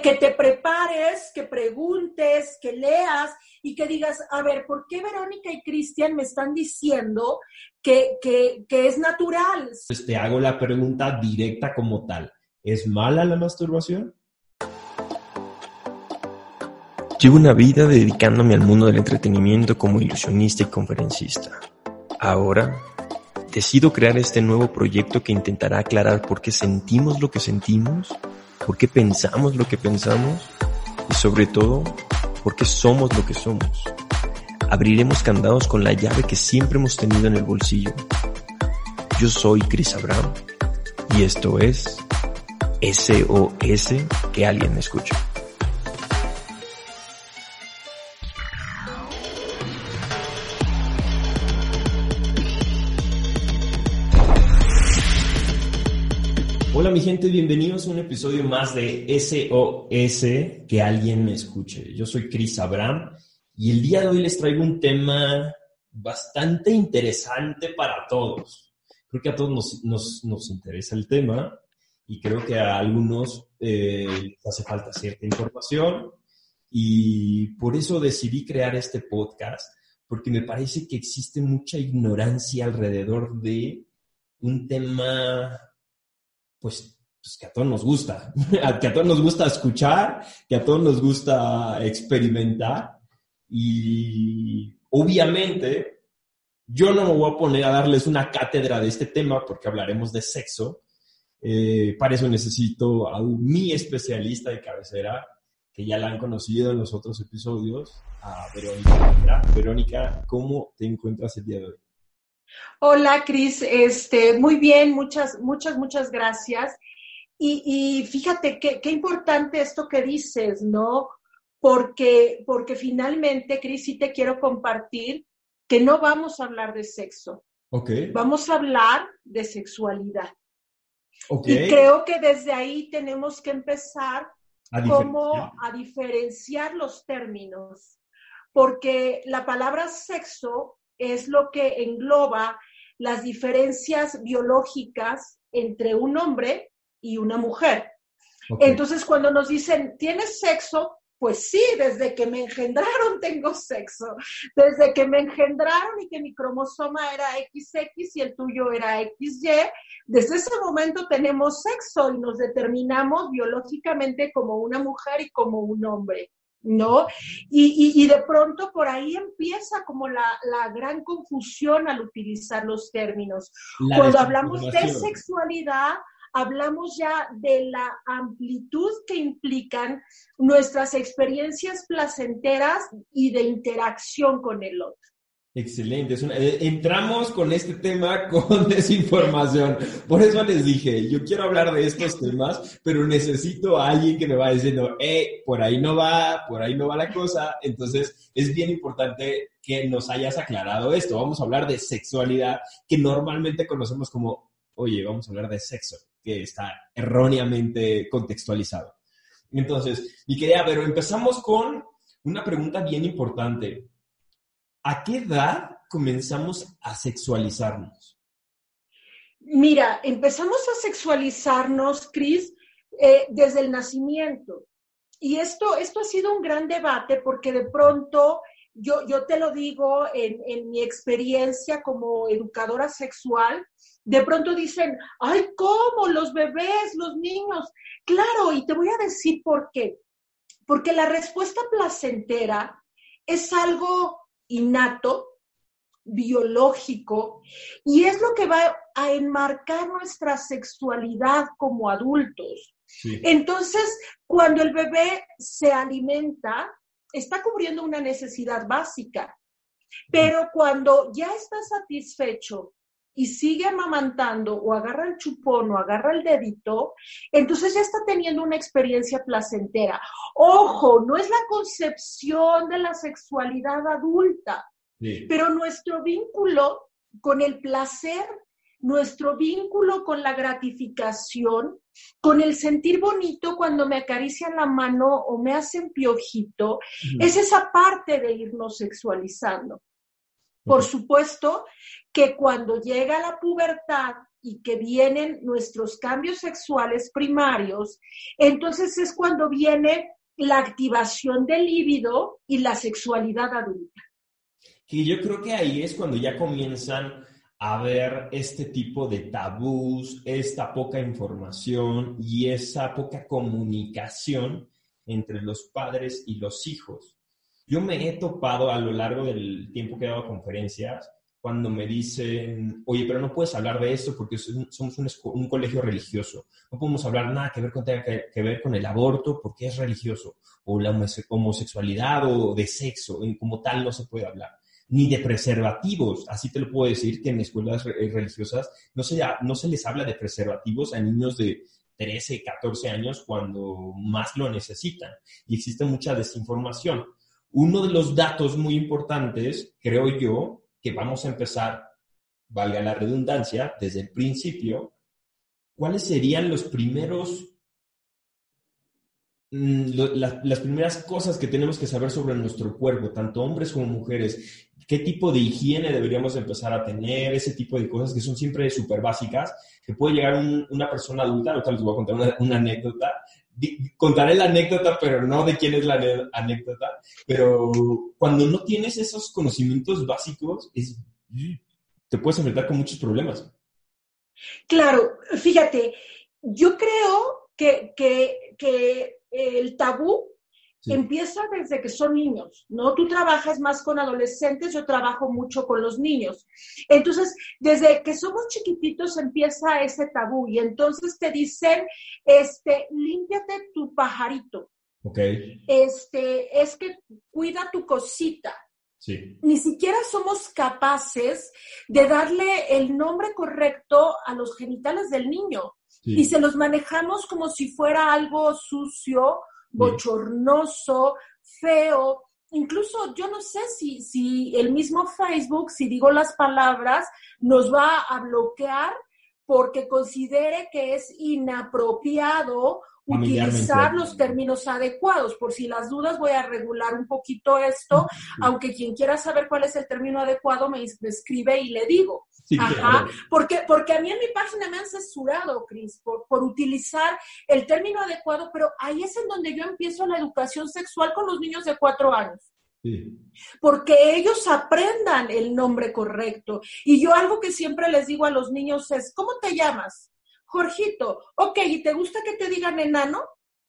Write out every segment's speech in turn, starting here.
que te prepares, que preguntes, que leas y que digas, a ver, ¿por qué Verónica y Cristian me están diciendo que, que, que es natural? Pues te hago la pregunta directa como tal. ¿Es mala la masturbación? Llevo una vida dedicándome al mundo del entretenimiento como ilusionista y conferencista. Ahora decido crear este nuevo proyecto que intentará aclarar por qué sentimos lo que sentimos, por qué pensamos lo que pensamos y sobre todo, por qué somos lo que somos. Abriremos candados con la llave que siempre hemos tenido en el bolsillo. Yo soy Chris Abraham y esto es SOS que alguien me escuche. Mi gente, bienvenidos a un episodio más de SOS, que alguien me escuche. Yo soy Chris Abraham y el día de hoy les traigo un tema bastante interesante para todos. Creo que a todos nos, interesa el tema y creo que a algunos eh, hace falta cierta información y por eso decidí crear este podcast porque me parece que existe mucha ignorancia alrededor de un tema pues, pues, que a todos nos gusta, que a todos nos gusta escuchar, que a todos nos gusta experimentar. Y obviamente, yo no me voy a poner a darles una cátedra de este tema porque hablaremos de sexo. Eh, para eso necesito a mi especialista de cabecera, que ya la han conocido en los otros episodios, a Verónica. Verónica, ¿cómo te encuentras el día de hoy? Hola, Cris. Este, muy bien, muchas, muchas, muchas gracias. Y, fíjate qué, qué importante esto que dices, ¿no? Porque, porque finalmente, Cris, sí te quiero compartir que no vamos a hablar de sexo. Okay. Vamos a hablar de sexualidad. Okay. Y creo que desde ahí tenemos que empezar a como a diferenciar los términos, porque la palabra sexo es lo que engloba las diferencias biológicas entre un hombre y una mujer. Entonces, cuando nos dicen, ¿tienes sexo? Pues sí, desde que me engendraron tengo sexo. Desde que me engendraron y que mi cromosoma era XX y el tuyo era XY, desde ese momento tenemos sexo y nos determinamos biológicamente como una mujer y como un hombre. ¿No? Y, de pronto por ahí empieza como la, gran confusión al utilizar los términos. Cuando hablamos de sexualidad, hablamos ya de la amplitud que implican nuestras experiencias placenteras y de interacción con el otro. Excelente. Eh, entramos con este tema con desinformación. Por eso les dije, yo quiero hablar de estos temas, pero necesito a alguien que me va diciendo, eh, por ahí no va, por ahí no va la cosa. Entonces, es bien importante que nos hayas aclarado esto. Vamos a hablar de sexualidad, que normalmente conocemos como, oye, vamos a hablar de sexo, que está erróneamente contextualizado. Entonces, mi querida, pero empezamos con una pregunta bien importante. ¿A qué edad comenzamos a sexualizarnos? Mira, empezamos a sexualizarnos, Cris, eh, desde el nacimiento. Y esto, esto ha sido un gran debate porque de pronto, yo, yo te lo digo en, en mi experiencia como educadora sexual, de pronto dicen, ay, ¿cómo? Los bebés, los niños. Claro, y te voy a decir por qué. Porque la respuesta placentera es algo innato, biológico, y es lo que va a enmarcar nuestra sexualidad como adultos. Entonces, cuando el bebé se alimenta, está cubriendo una necesidad básica, pero cuando ya está satisfecho y sigue amamantando o agarra el chupón o agarra el dedito, entonces ya está teniendo una experiencia placentera. Ojo, no es la concepción de la sexualidad adulta, pero nuestro vínculo con el placer, nuestro vínculo con la gratificación, con el sentir bonito cuando me acarician la mano o me hacen piojito, es esa parte de irnos sexualizando. Por supuesto que cuando llega la pubertad y que vienen nuestros cambios sexuales primarios, entonces es cuando viene la activación del líbido y la sexualidad adulta. Y yo creo que ahí es cuando ya comienzan a ver este tipo de tabús, esta poca información y esa poca comunicación entre los padres y los hijos. Yo me he topado a lo largo del tiempo que he dado conferencias cuando me dicen, oye, pero no puedes hablar de esto porque somos un, colegio religioso. No podemos hablar nada que ver con, que, que, ver con el aborto porque es religioso, o la homosexualidad o de sexo, como tal no se puede hablar. Ni de preservativos, así te lo puedo decir que en escuelas religiosas no se, no se les habla de preservativos a niños de 13, 14 años cuando más lo necesitan. Y existe mucha desinformación. Uno de los datos muy importantes, creo yo, que vamos a empezar, valga la redundancia, desde el principio, ¿cuáles serían los primeros, mm, las primeras cosas que tenemos que saber sobre nuestro cuerpo, tanto hombres como mujeres? ¿Qué tipo de higiene deberíamos empezar a tener? Ese tipo de cosas que son siempre súper básicas, que puede llegar una persona adulta, ahorita les voy a contar una, una anécdota, contaré la anécdota, pero no de quién es la anécdota, pero cuando no tienes esos conocimientos básicos, te puedes enfrentar con muchos problemas. Claro, fíjate, yo creo que, que el tabú Empieza desde que son niños, ¿no? Tú trabajas más con adolescentes, yo trabajo mucho con los niños. Entonces, desde que somos chiquititos empieza ese tabú y entonces te dicen, este, límpiate tu pajarito. Ok. Este, es que cuida tu cosita. Sí. Ni siquiera somos capaces de darle el nombre correcto a los genitales del niño. Y se los manejamos como si fuera algo sucio bochornoso, feo. Incluso yo no sé si, si el mismo Facebook, si digo las palabras, nos va a bloquear porque considere que es inapropiado utilizar los términos adecuados. Por si las dudas, voy a regular un poquito esto, aunque quien quiera saber cuál es el término adecuado me, escribe y le digo. Ajá, porque, porque a mí en mi página me han censurado, Cris, por, por utilizar el término adecuado, pero ahí es en donde yo empiezo la educación sexual con los niños de cuatro años. Porque ellos aprendan el nombre correcto. Y yo algo que siempre les digo a los niños es, ¿cómo te llamas? Jorgito, ok, ¿y te gusta que te digan enano?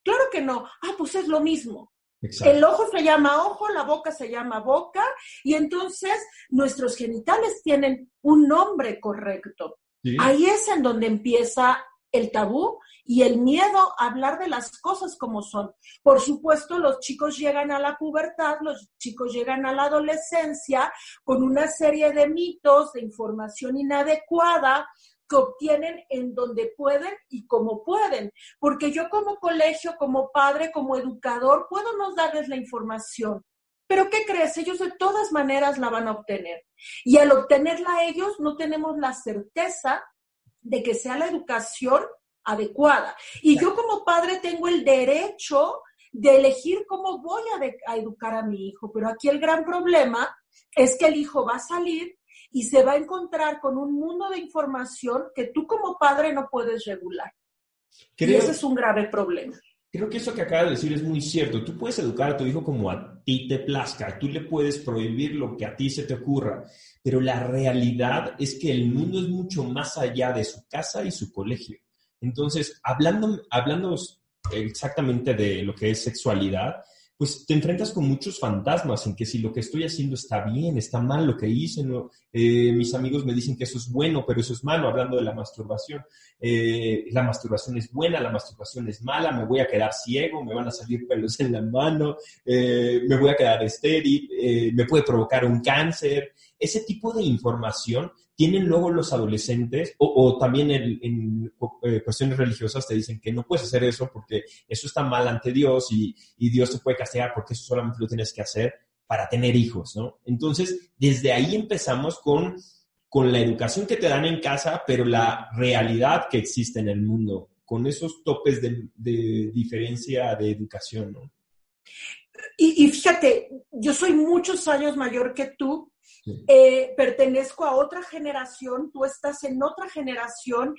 Claro que no. Ah, pues es lo mismo. El ojo se llama ojo, la boca se llama boca, y entonces nuestros genitales tienen un nombre correcto. Ahí es en donde empieza el tabú y el miedo a hablar de las cosas como son. Por supuesto, los chicos llegan a la pubertad, los chicos llegan a la adolescencia con una serie de mitos, de información inadecuada, que obtienen en donde pueden y como pueden. Porque yo como colegio, como padre, como educador, puedo no darles la información. Pero ¿qué crees? Ellos de todas maneras la van a obtener. Y al obtenerla ellos no tenemos la certeza de que sea la educación adecuada. Y yo como padre tengo el derecho de elegir cómo voy a, a, educar a mi hijo. Pero aquí el gran problema es que el hijo va a salir y se va a encontrar con un mundo de información que tú como padre no puedes regular. y ese es un grave problema. Creo que eso que acaba de decir es muy cierto. Tú puedes educar a tu hijo como a ti te plazca, tú le puedes prohibir lo que a ti se te ocurra, pero la realidad es que el mundo es mucho más allá de su casa y su colegio. Entonces, hablando, hablando exactamente de lo que es sexualidad, pues te enfrentas con muchos fantasmas en que si lo que estoy haciendo está bien, está mal lo que hice. Eh, mis amigos me dicen que eso es bueno, pero eso es malo, hablando de la masturbación. Eh, la masturbación es buena, la masturbación es mala, me voy a quedar ciego, me van a salir pelos en la mano, eh, me voy a quedar estéril, me puede provocar un cáncer. Ese tipo de información tienen luego los adolescentes, o, también en, eh, cuestiones religiosas te dicen que no puedes hacer eso porque eso está mal ante Dios y, Dios te puede castigar porque eso solamente lo tienes que hacer para tener hijos, ¿no? Entonces, desde ahí empezamos con, con la educación que te dan en casa, pero la realidad que existe en el mundo, con esos topes de, de diferencia de educación, ¿no? Y, fíjate, yo soy muchos años mayor que tú, eh, pertenezco a otra generación, tú estás en otra generación,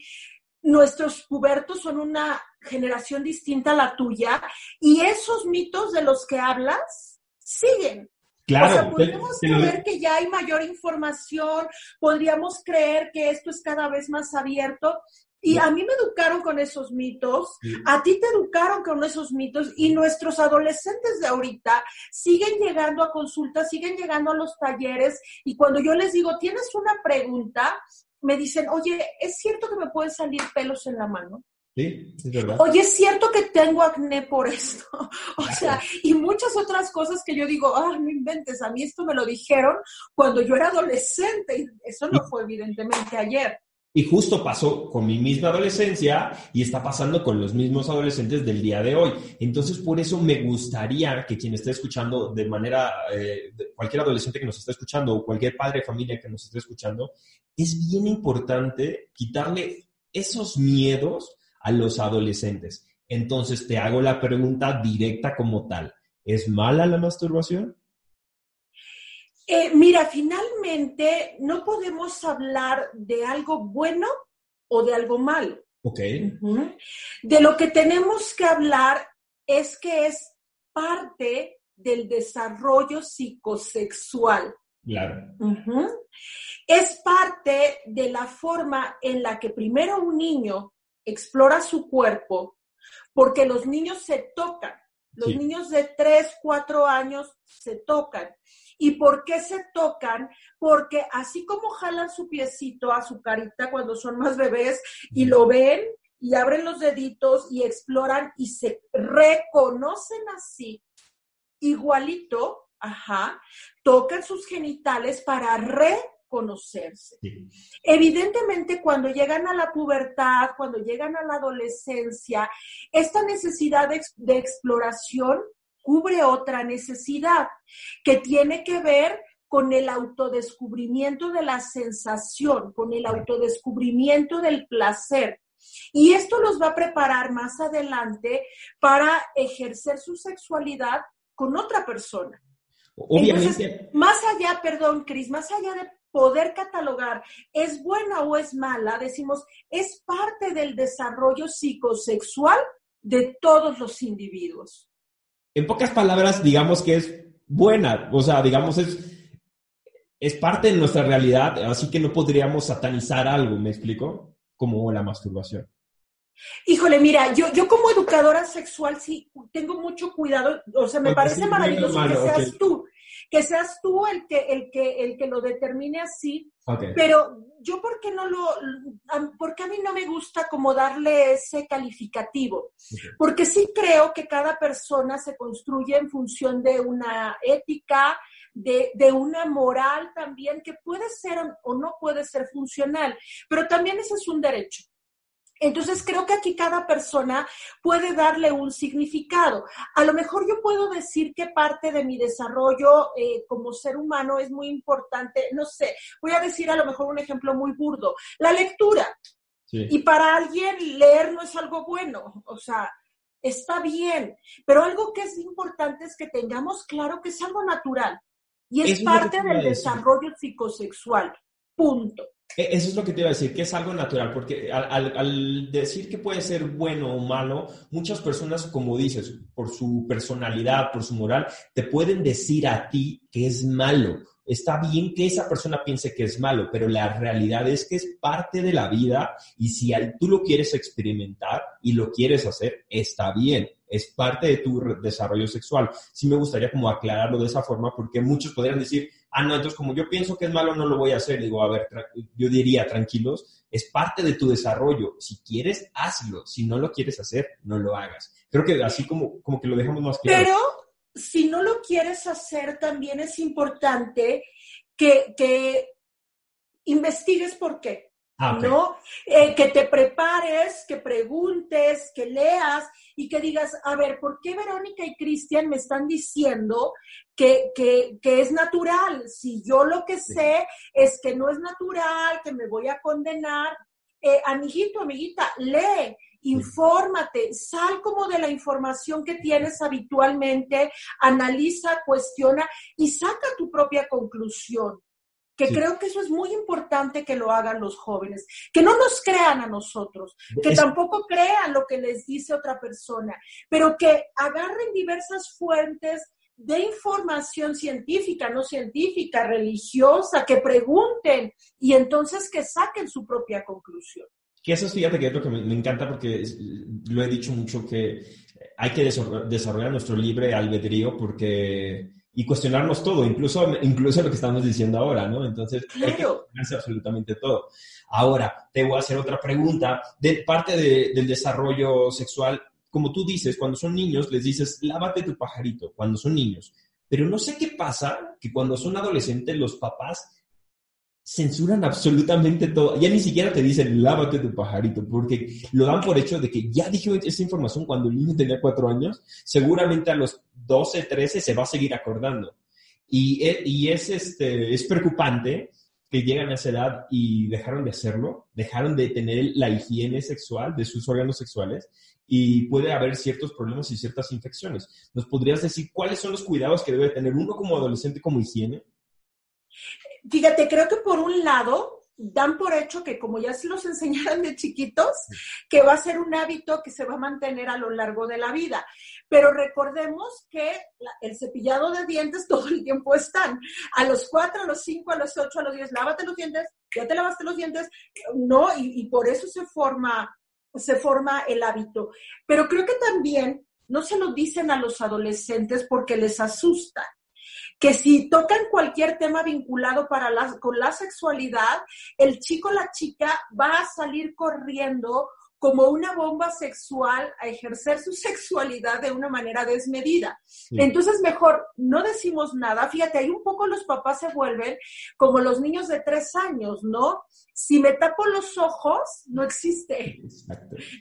nuestros pubertos son una generación distinta a la tuya y esos mitos de los que hablas siguen. Claro, o sea, podríamos creer que ya hay mayor información, podríamos creer que esto es cada vez más abierto, y a mí me educaron con esos mitos, a ti te educaron con esos mitos y nuestros adolescentes de ahorita siguen llegando a consultas, siguen llegando a los talleres y cuando yo les digo, tienes una pregunta, me dicen, oye, ¿es cierto que me pueden salir pelos en la mano? Sí, es verdad. Oye, es cierto que tengo acné por esto. o sea, y muchas otras cosas que yo digo, ah, no inventes, a mí esto me lo dijeron cuando yo era adolescente y eso no fue evidentemente ayer. Y justo pasó con mi misma adolescencia y está pasando con los mismos adolescentes del día de hoy. Entonces, por eso me gustaría que quien esté escuchando de manera, eh, cualquier adolescente que nos esté escuchando o cualquier padre de familia que nos esté escuchando, es bien importante quitarle esos miedos a los adolescentes. Entonces, te hago la pregunta directa como tal. ¿Es mala la masturbación? Eh, mira, finalmente no podemos hablar de algo bueno o de algo malo. Ok. De lo que tenemos que hablar es que es parte del desarrollo psicosexual. Claro. Es parte de la forma en la que primero un niño explora su cuerpo, porque los niños se tocan. Los niños de 3, 4 años se tocan. ¿Y por qué se tocan? Porque así como jalan su piecito a su carita cuando son más bebés y lo ven y abren los deditos y exploran y se reconocen así, igualito, ajá, tocan sus genitales para reconocerse. Evidentemente, cuando llegan a la pubertad, cuando llegan a la adolescencia, esta necesidad de exploración cubre otra necesidad que tiene que ver con el autodescubrimiento de la sensación, con el autodescubrimiento del placer. Y esto los va a preparar más adelante para ejercer su sexualidad con otra persona. Obviamente. más allá, perdón, Cris, más allá de poder catalogar es buena o es mala, decimos, es parte del desarrollo psicosexual de todos los individuos en pocas palabras, digamos que es buena, o sea, digamos es, es parte de nuestra realidad, así que no podríamos satanizar algo, ¿me explico? Como la masturbación. Híjole, mira, yo, yo como educadora sexual sí tengo mucho cuidado, o sea, me parece maravilloso que seas tú, que seas tú el que, el que, el que lo determine así, pero yo por qué no lo, porque a mí no me gusta como darle ese calificativo, porque sí creo que cada persona se construye en función de una ética, de, de, una moral también que puede ser o no puede ser funcional, pero también ese es un derecho. Entonces creo que aquí cada persona puede darle un significado. A lo mejor yo puedo decir que parte de mi desarrollo eh, como ser humano es muy importante, no sé, voy a decir a lo mejor un ejemplo muy burdo, la lectura. Y para alguien leer no es algo bueno, o sea, está bien, pero algo que es importante es que tengamos claro que es algo natural y es parte del desarrollo psicosexual. Punto. E, eso es lo que te iba a decir, que es algo natural, porque al, decir que puede ser bueno o malo, muchas personas, como dices, por su personalidad, por su moral, te pueden decir a ti que es malo. Está bien que esa persona piense que es malo, pero la realidad es que es parte de la vida y si tú lo quieres experimentar y lo quieres hacer, está bien es parte de tu desarrollo sexual. Sí me gustaría como aclararlo de esa forma porque muchos podrían decir, ah, no, entonces como yo pienso que es malo, no lo voy a hacer. Digo, a ver, yo diría, tranquilos, es parte de tu desarrollo. Si quieres, hazlo. Si no lo quieres hacer, no lo hagas. Creo que así como, como que lo dejamos más claro. Pero si no lo quieres hacer, también es importante que, que investigues por qué. Ah, ¿no? Eh, que te prepares, que preguntes, que leas y que digas, a ver, ¿por qué Verónica y Cristian me están diciendo que, que, que, es natural? Si yo lo que sé es que no es natural, que me voy a condenar. Eh, amiguito, amiguita, lee infórmate, sal como de la información que tienes habitualmente, analiza, cuestiona y saca tu propia conclusión. Que creo que eso es muy importante que lo hagan los jóvenes, que no nos crean a nosotros, que tampoco crean lo que les dice otra persona, pero que agarren diversas fuentes de información científica, no científica, religiosa, que pregunten y entonces que saquen su propia conclusión. Que eso, fíjate que es lo que me, encanta porque lo he dicho mucho que hay que desarrollar nuestro libre albedrío porque y cuestionarnos todo, incluso, incluso lo que estamos diciendo ahora, ¿no? Entonces, hay que cuestionarse absolutamente todo. Ahora, te voy a hacer otra pregunta. De parte del desarrollo sexual, como tú dices, cuando son niños les dices, lávate tu pajarito, cuando son niños. Pero no sé qué pasa, que cuando son adolescentes los papás censuran absolutamente todo. Ya ni siquiera te dicen, lávate tu pajarito, porque lo dan por hecho de que ya dijo esa información cuando el niño tenía cuatro años, seguramente a los 12, 13 se va a seguir acordando. Y, e, y es, este, es preocupante que llegan a esa edad y dejaron de hacerlo, dejaron de tener la higiene sexual de sus órganos sexuales y puede haber ciertos problemas y ciertas infecciones. ¿Nos podrías decir cuáles son los cuidados que debe tener uno como adolescente como higiene? Fíjate, creo que por un lado dan por hecho que como ya se los enseñaron de chiquitos, que va a ser un hábito que se va a mantener a lo largo de la vida. Pero recordemos que el cepillado de dientes todo el tiempo están. A los cuatro, a los cinco, a los ocho, a los diez, lávate los dientes, ya te lavaste los dientes, no, y, y por eso se forma se forma el hábito. Pero creo que también no se lo dicen a los adolescentes porque les asusta. Que si tocan cualquier tema vinculado para con la sexualidad, el chico o la chica va a salir corriendo como una bomba sexual a ejercer su sexualidad de una manera desmedida. Entonces, mejor no decimos nada. Fíjate, ahí un poco los papás se vuelven como los niños de tres años, ¿no? Si me tapo los ojos, no existe.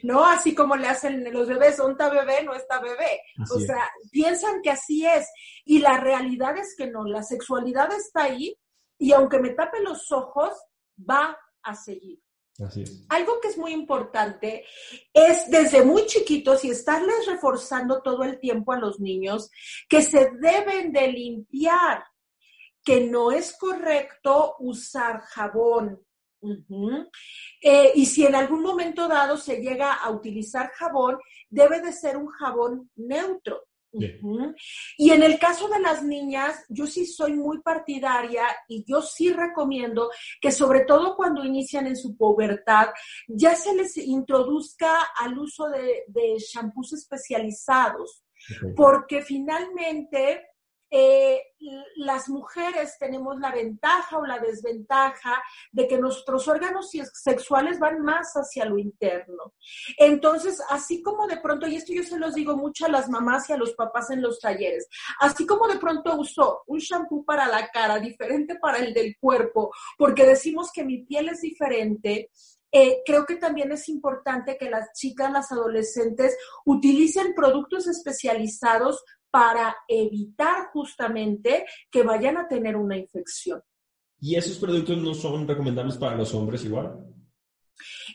¿No? Así como le hacen los bebés, ¿dónde está bebé? No está bebé. o sea, piensan que así es. Y la realidad es que no, la sexualidad está ahí y aunque me tape los ojos, va a seguir. Algo que es muy importante es desde muy chiquitos y estarles reforzando todo el tiempo a los niños que se deben de limpiar, que no es correcto usar jabón. Eh, y si en algún momento dado se llega a utilizar jabón, debe de ser un jabón neutro. Y en el caso de las niñas, yo sí soy muy partidaria y yo sí recomiendo que sobre todo cuando inician en su pubertad, ya se les introduzca al uso de, de shampoos especializados, porque finalmente eh, las mujeres tenemos la ventaja o la desventaja de que nuestros órganos sexuales van más hacia lo interno. Entonces, así como de pronto, y esto yo se los digo mucho a las mamás y a los papás en los talleres, así como de pronto uso un shampoo para la cara diferente para el del cuerpo, porque decimos que mi piel es diferente, eh, creo que también es importante que las chicas, las adolescentes, utilicen productos especializados para evitar justamente que vayan a tener una infección. ¿Y esos productos no son recomendables para los hombres igual?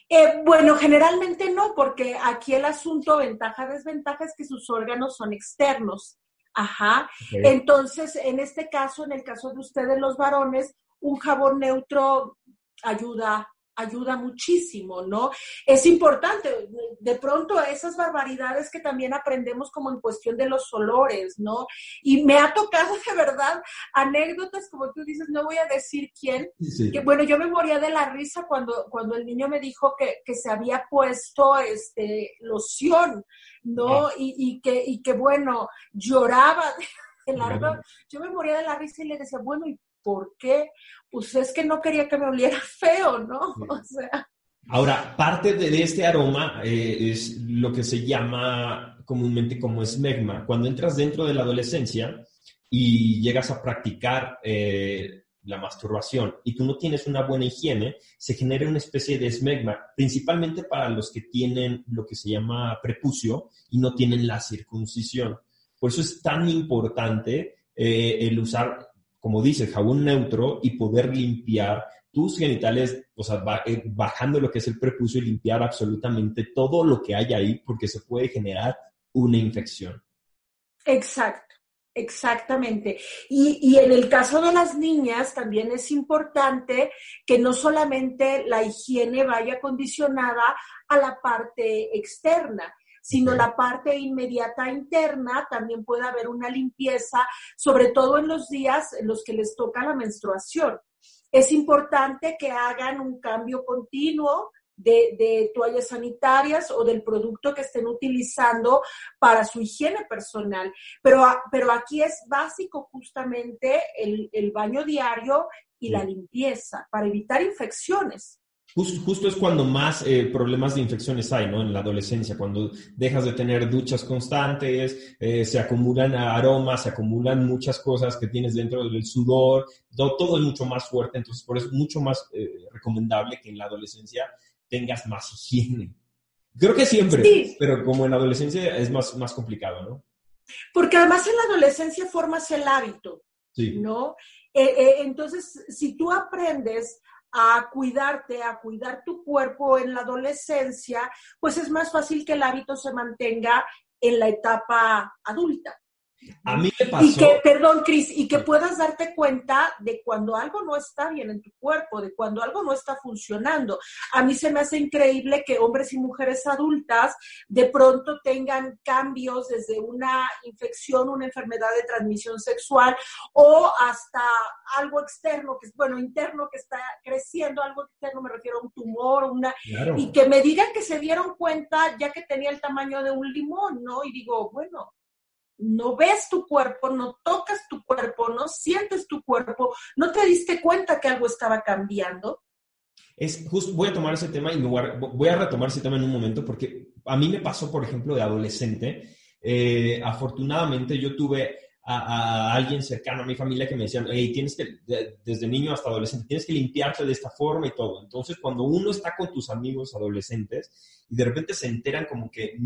Eh, bueno, generalmente no, porque aquí el asunto ventaja-desventaja es que sus órganos son externos. Ajá. Entonces, en este caso, en el caso de ustedes los varones, un jabón neutro ayuda ayuda muchísimo, ¿no? Es importante, de pronto esas barbaridades que también aprendemos como en cuestión de los olores, ¿no? Y me ha tocado de verdad anécdotas, como tú dices, no voy a decir quién, que bueno, yo me moría de la risa cuando, cuando el niño me dijo que, que se había puesto este, loción, ¿no? Ah. Y, y, que, y que bueno, lloraba. De la, yo me moría de la risa y le decía, bueno, ¿y ¿Por qué? Pues es que no quería que me oliera feo, ¿no? O sea. Ahora, parte de este aroma eh, es lo que se llama comúnmente como esmegma. Cuando entras dentro de la adolescencia y llegas a practicar eh, la masturbación y tú no tienes una buena higiene, se genera una especie de esmegma, principalmente para los que tienen lo que se llama prepucio y no tienen la circuncisión. Por eso es tan importante eh, el usar como dice, jabón neutro y poder limpiar tus genitales, o sea, eh, bajando lo que es el prepucio y limpiar absolutamente todo lo que hay ahí porque se puede generar una infección. Exacto. Exactamente. Y, y, en el caso de las niñas también es importante que no solamente la higiene vaya condicionada a la parte externa, sino la parte inmediata interna, también puede haber una limpieza, sobre todo en los días en los que les toca la menstruación. Es importante que hagan un cambio continuo de, toallas sanitarias o del producto que estén utilizando para su higiene personal. Pero, pero aquí es básico justamente el, el baño diario y la limpieza para evitar infecciones. Justo, es cuando más eh, problemas de infecciones hay, ¿no? En la adolescencia, cuando dejas de tener duchas constantes, eh, se acumulan aromas, se acumulan muchas cosas que tienes dentro del sudor, todo, es mucho más fuerte, entonces por eso es mucho más eh, recomendable que en la adolescencia tengas más higiene. Creo que siempre, pero como en la adolescencia es más, más complicado, ¿no? Porque además en la adolescencia formas el hábito, sí. ¿no? entonces, si tú aprendes a cuidarte, a cuidar tu cuerpo en la adolescencia, pues es más fácil que el hábito se mantenga en la etapa adulta. A mí me pasó. Y que, perdón, Cris, y que puedas darte cuenta de cuando algo no está bien en tu cuerpo, de cuando algo no está funcionando. A mí se me hace increíble que hombres y mujeres adultas de pronto tengan cambios desde una infección, una enfermedad de transmisión sexual o hasta algo externo, que es, bueno, interno que está creciendo, algo externo me refiero a un tumor, una, y que me digan que se dieron cuenta ya que tenía el tamaño de un limón, ¿no? Y digo, bueno, no ves tu cuerpo, no tocas tu cuerpo, no sientes tu cuerpo, no te diste cuenta que algo estaba cambiando. Es justo, voy a tomar ese tema y voy a retomar ese tema en un momento porque a mí me pasó, por ejemplo, de adolescente. Eh, afortunadamente yo tuve a, alguien cercano a mi familia que me decían, hey, tienes que, desde niño hasta adolescente, tienes que limpiarte de esta forma y todo. Entonces, cuando uno está con tus amigos adolescentes y de repente se enteran como que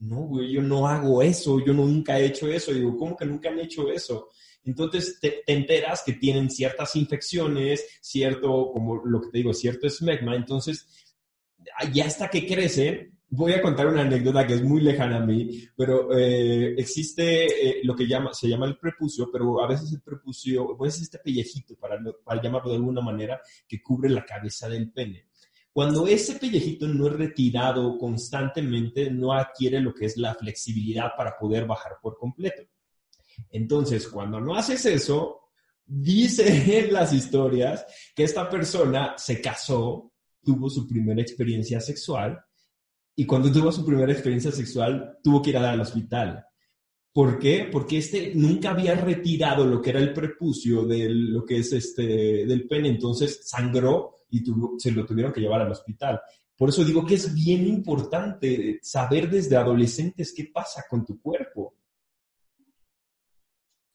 no, güey, yo no hago eso, yo nunca he hecho eso. digo, ¿cómo que nunca han hecho eso? Entonces te, enteras que tienen ciertas infecciones, cierto, como lo que te digo, cierto esmegma. Entonces, ya hasta que crecen, voy a contar una anécdota que es muy lejana a mí, pero eh, existe eh, lo que llama, se llama el prepucio, pero a veces el prepucio, a veces este pellejito, para, para llamarlo de alguna manera, que cubre la cabeza del pene. Cuando ese pellejito no es retirado constantemente, no adquiere lo que es la flexibilidad para poder bajar por completo. Entonces, cuando no haces eso, dice en las historias que esta persona se casó, tuvo su primera experiencia sexual y cuando tuvo su primera experiencia sexual tuvo que ir al hospital. ¿Por qué? Porque este nunca había retirado lo que era el prepucio de lo que es este del pene, entonces sangró y se lo tuvieron que llevar al hospital. Por eso digo que es bien importante saber desde adolescentes qué pasa con tu cuerpo.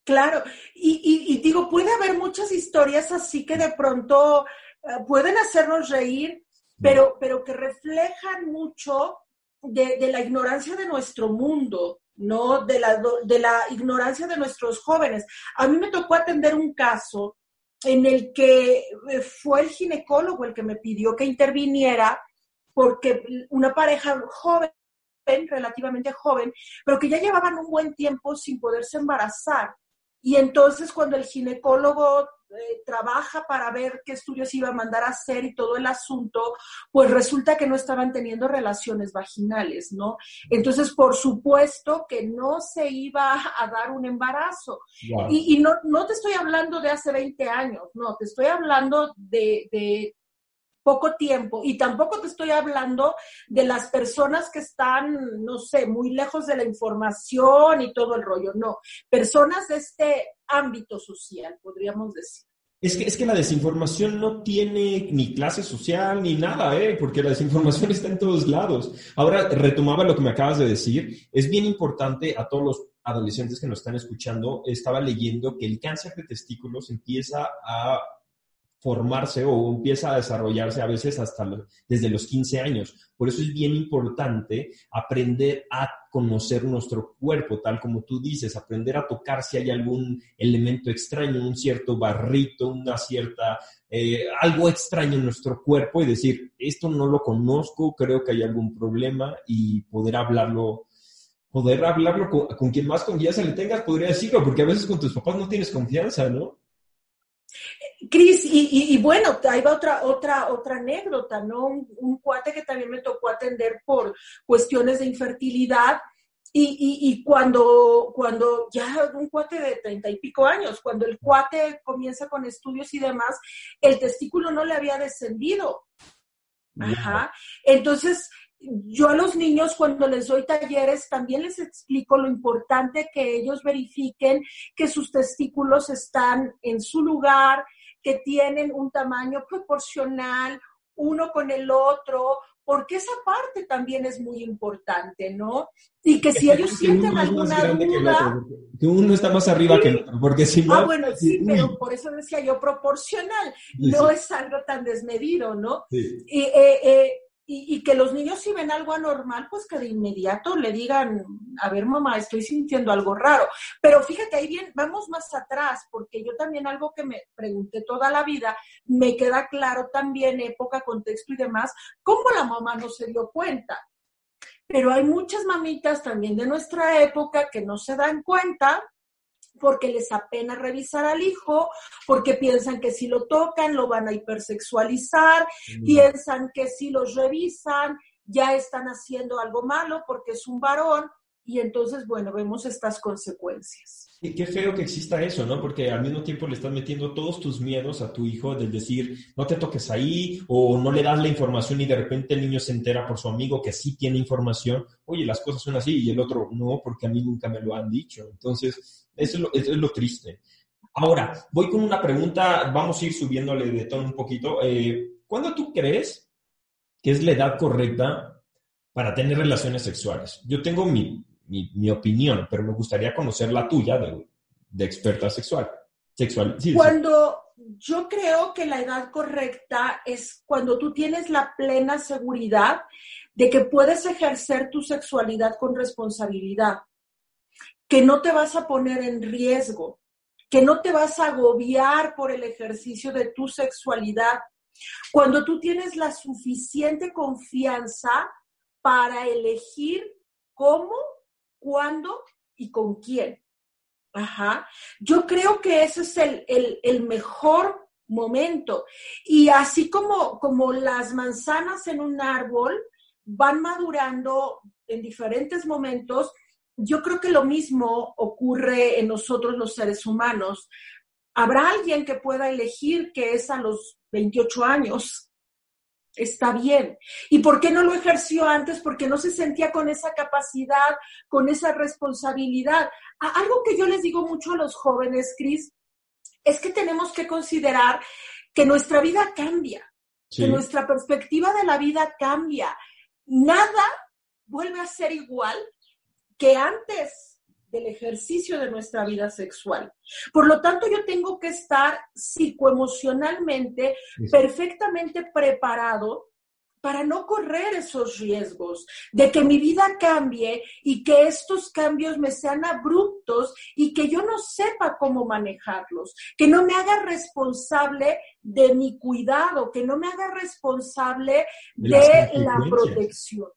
Claro, y, digo, puede haber muchas historias así que de pronto eh, pueden hacernos reír, pero, pero que reflejan mucho de, la ignorancia de nuestro mundo, ¿no? De la, de la ignorancia de nuestros jóvenes. A mí me tocó atender un caso en el que eh, fue el ginecólogo el que me pidió que interviniera porque una pareja joven, relativamente joven, pero que ya llevaban un buen tiempo sin poderse embarazar. Y entonces cuando el ginecólogo eh, trabaja para ver qué estudios iba a mandar a hacer y todo el asunto, pues resulta que no estaban teniendo relaciones vaginales, ¿no? Entonces, por supuesto que no se iba a dar un embarazo. Y, no, no te estoy hablando de hace 20 años, no, te estoy hablando de, de poco tiempo. Y tampoco te estoy hablando de las personas que están, no sé, muy lejos de la información y todo el rollo, no. Personas de este ámbito social, podríamos decir. Es que, es que la desinformación no tiene ni clase social ni nada, ¿eh? porque la desinformación está en todos lados. Ahora, retomaba lo que me acabas de decir. Es bien importante a todos los adolescentes que nos están escuchando. Estaba leyendo que el cáncer de testículos empieza a formarse o empieza a desarrollarse a veces hasta desde los 15 años. Por eso es bien importante aprender a conocer nuestro cuerpo, tal como tú dices, aprender a tocar si hay algún elemento extraño, un cierto barrito, una cierta, eh, algo extraño en nuestro cuerpo y decir, esto no lo conozco, creo que hay algún problema y poder hablarlo poder hablarlo con, quien más confianza le tengas, podría decirlo, porque a veces con tus papás no tienes confianza, ¿no? Cris, y, bueno, ahí va otra, otra, otra anécdota, ¿no? Un, cuate que también me tocó atender por cuestiones de infertilidad. Y, cuando, cuando ya un cuate de treinta y pico años, cuando el cuate comienza con estudios y demás, el testículo no le había descendido. Ajá. Entonces, yo a los niños cuando les doy talleres también les explico lo importante que ellos verifiquen que sus testículos están en su lugar, que tienen un tamaño proporcional uno con el otro, porque esa parte también es muy importante, ¿no? Y que si ellos sienten alguna duda... Que, uno está más arriba que el otro, porque si no... Ah, bueno, sí, pero por eso decía yo proporcional, no es algo tan desmedido, ¿no? Sí. Y, eh, eh, y, que los niños si ven algo anormal, pues que de inmediato le digan, a ver mamá, estoy sintiendo algo raro. Pero fíjate, ahí bien, vamos más atrás, porque yo también algo que me pregunté toda la vida, me queda claro también, época, contexto y demás, cómo la mamá no se dio cuenta. Pero hay muchas mamitas también de nuestra época que no se dan cuenta porque les apena revisar al hijo, porque piensan que si lo tocan lo van a hipersexualizar, mm. piensan que si los revisan ya están haciendo algo malo porque es un varón y entonces, bueno, vemos estas consecuencias. Y qué feo que exista eso, ¿no? Porque al mismo tiempo le estás metiendo todos tus miedos a tu hijo del decir, no te toques ahí, o no le das la información y de repente el niño se entera por su amigo que sí tiene información, oye, las cosas son así, y el otro no, porque a mí nunca me lo han dicho. Entonces, eso es lo, eso es lo triste. Ahora, voy con una pregunta, vamos a ir subiéndole de tono un poquito. Eh, ¿Cuándo tú crees que es la edad correcta para tener relaciones sexuales? Yo tengo mi, mi, opinión, pero me gustaría conocer la tuya de, experta sexual. sexual cuando yo creo que la edad correcta es cuando tú tienes la plena seguridad de que puedes ejercer tu sexualidad con responsabilidad, que no te vas a poner en riesgo, que no te vas a agobiar por el ejercicio de tu sexualidad. Cuando tú tienes la suficiente confianza para elegir cómo cuándo y con quién. Ajá. Yo creo que ese es el, mejor momento. Y así como, como las manzanas en un árbol van madurando en diferentes momentos, yo creo que lo mismo ocurre en nosotros los seres humanos. Habrá alguien que pueda elegir que es a los 28 años, está bien. ¿Y por qué no lo ejerció antes? Porque no se sentía con esa capacidad, con esa responsabilidad. Algo que yo les digo mucho a los jóvenes, Cris, es que tenemos que considerar que nuestra vida cambia, que nuestra perspectiva de la vida cambia. Nada vuelve a ser igual que antes del ejercicio de nuestra vida sexual. Por lo tanto, yo tengo que estar psicoemocionalmente perfectamente preparado para no correr esos riesgos de que mi vida cambie y que estos cambios me sean abruptos y que yo no sepa cómo manejarlos, que no me haga responsable de mi cuidado, que no me haga responsable de la protección.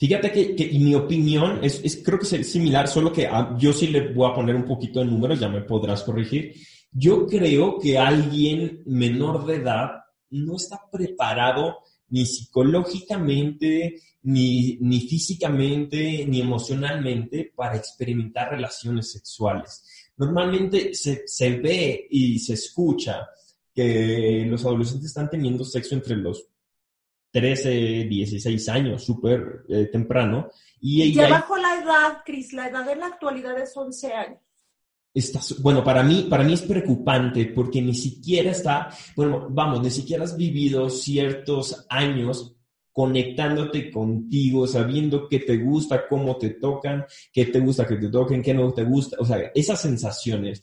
Fíjate que, que mi opinión es, es, creo que es similar, solo que yo sí le voy a poner un poquito de números, ya me podrás corregir. Yo creo que alguien menor de edad no está preparado ni psicológicamente, ni, ni físicamente, ni emocionalmente para experimentar relaciones sexuales. Normalmente se, se ve y se escucha que los adolescentes están teniendo sexo entre los 13, 16 años, súper eh, temprano. Y ya bajo la edad, Cris, la edad en la actualidad es 11 años. Está, bueno, para mí, para mí es preocupante porque ni siquiera está, bueno, vamos, ni siquiera has vivido ciertos años conectándote contigo, sabiendo qué te gusta, cómo te tocan, qué te gusta que te toquen, qué no te gusta, o sea, esas sensaciones.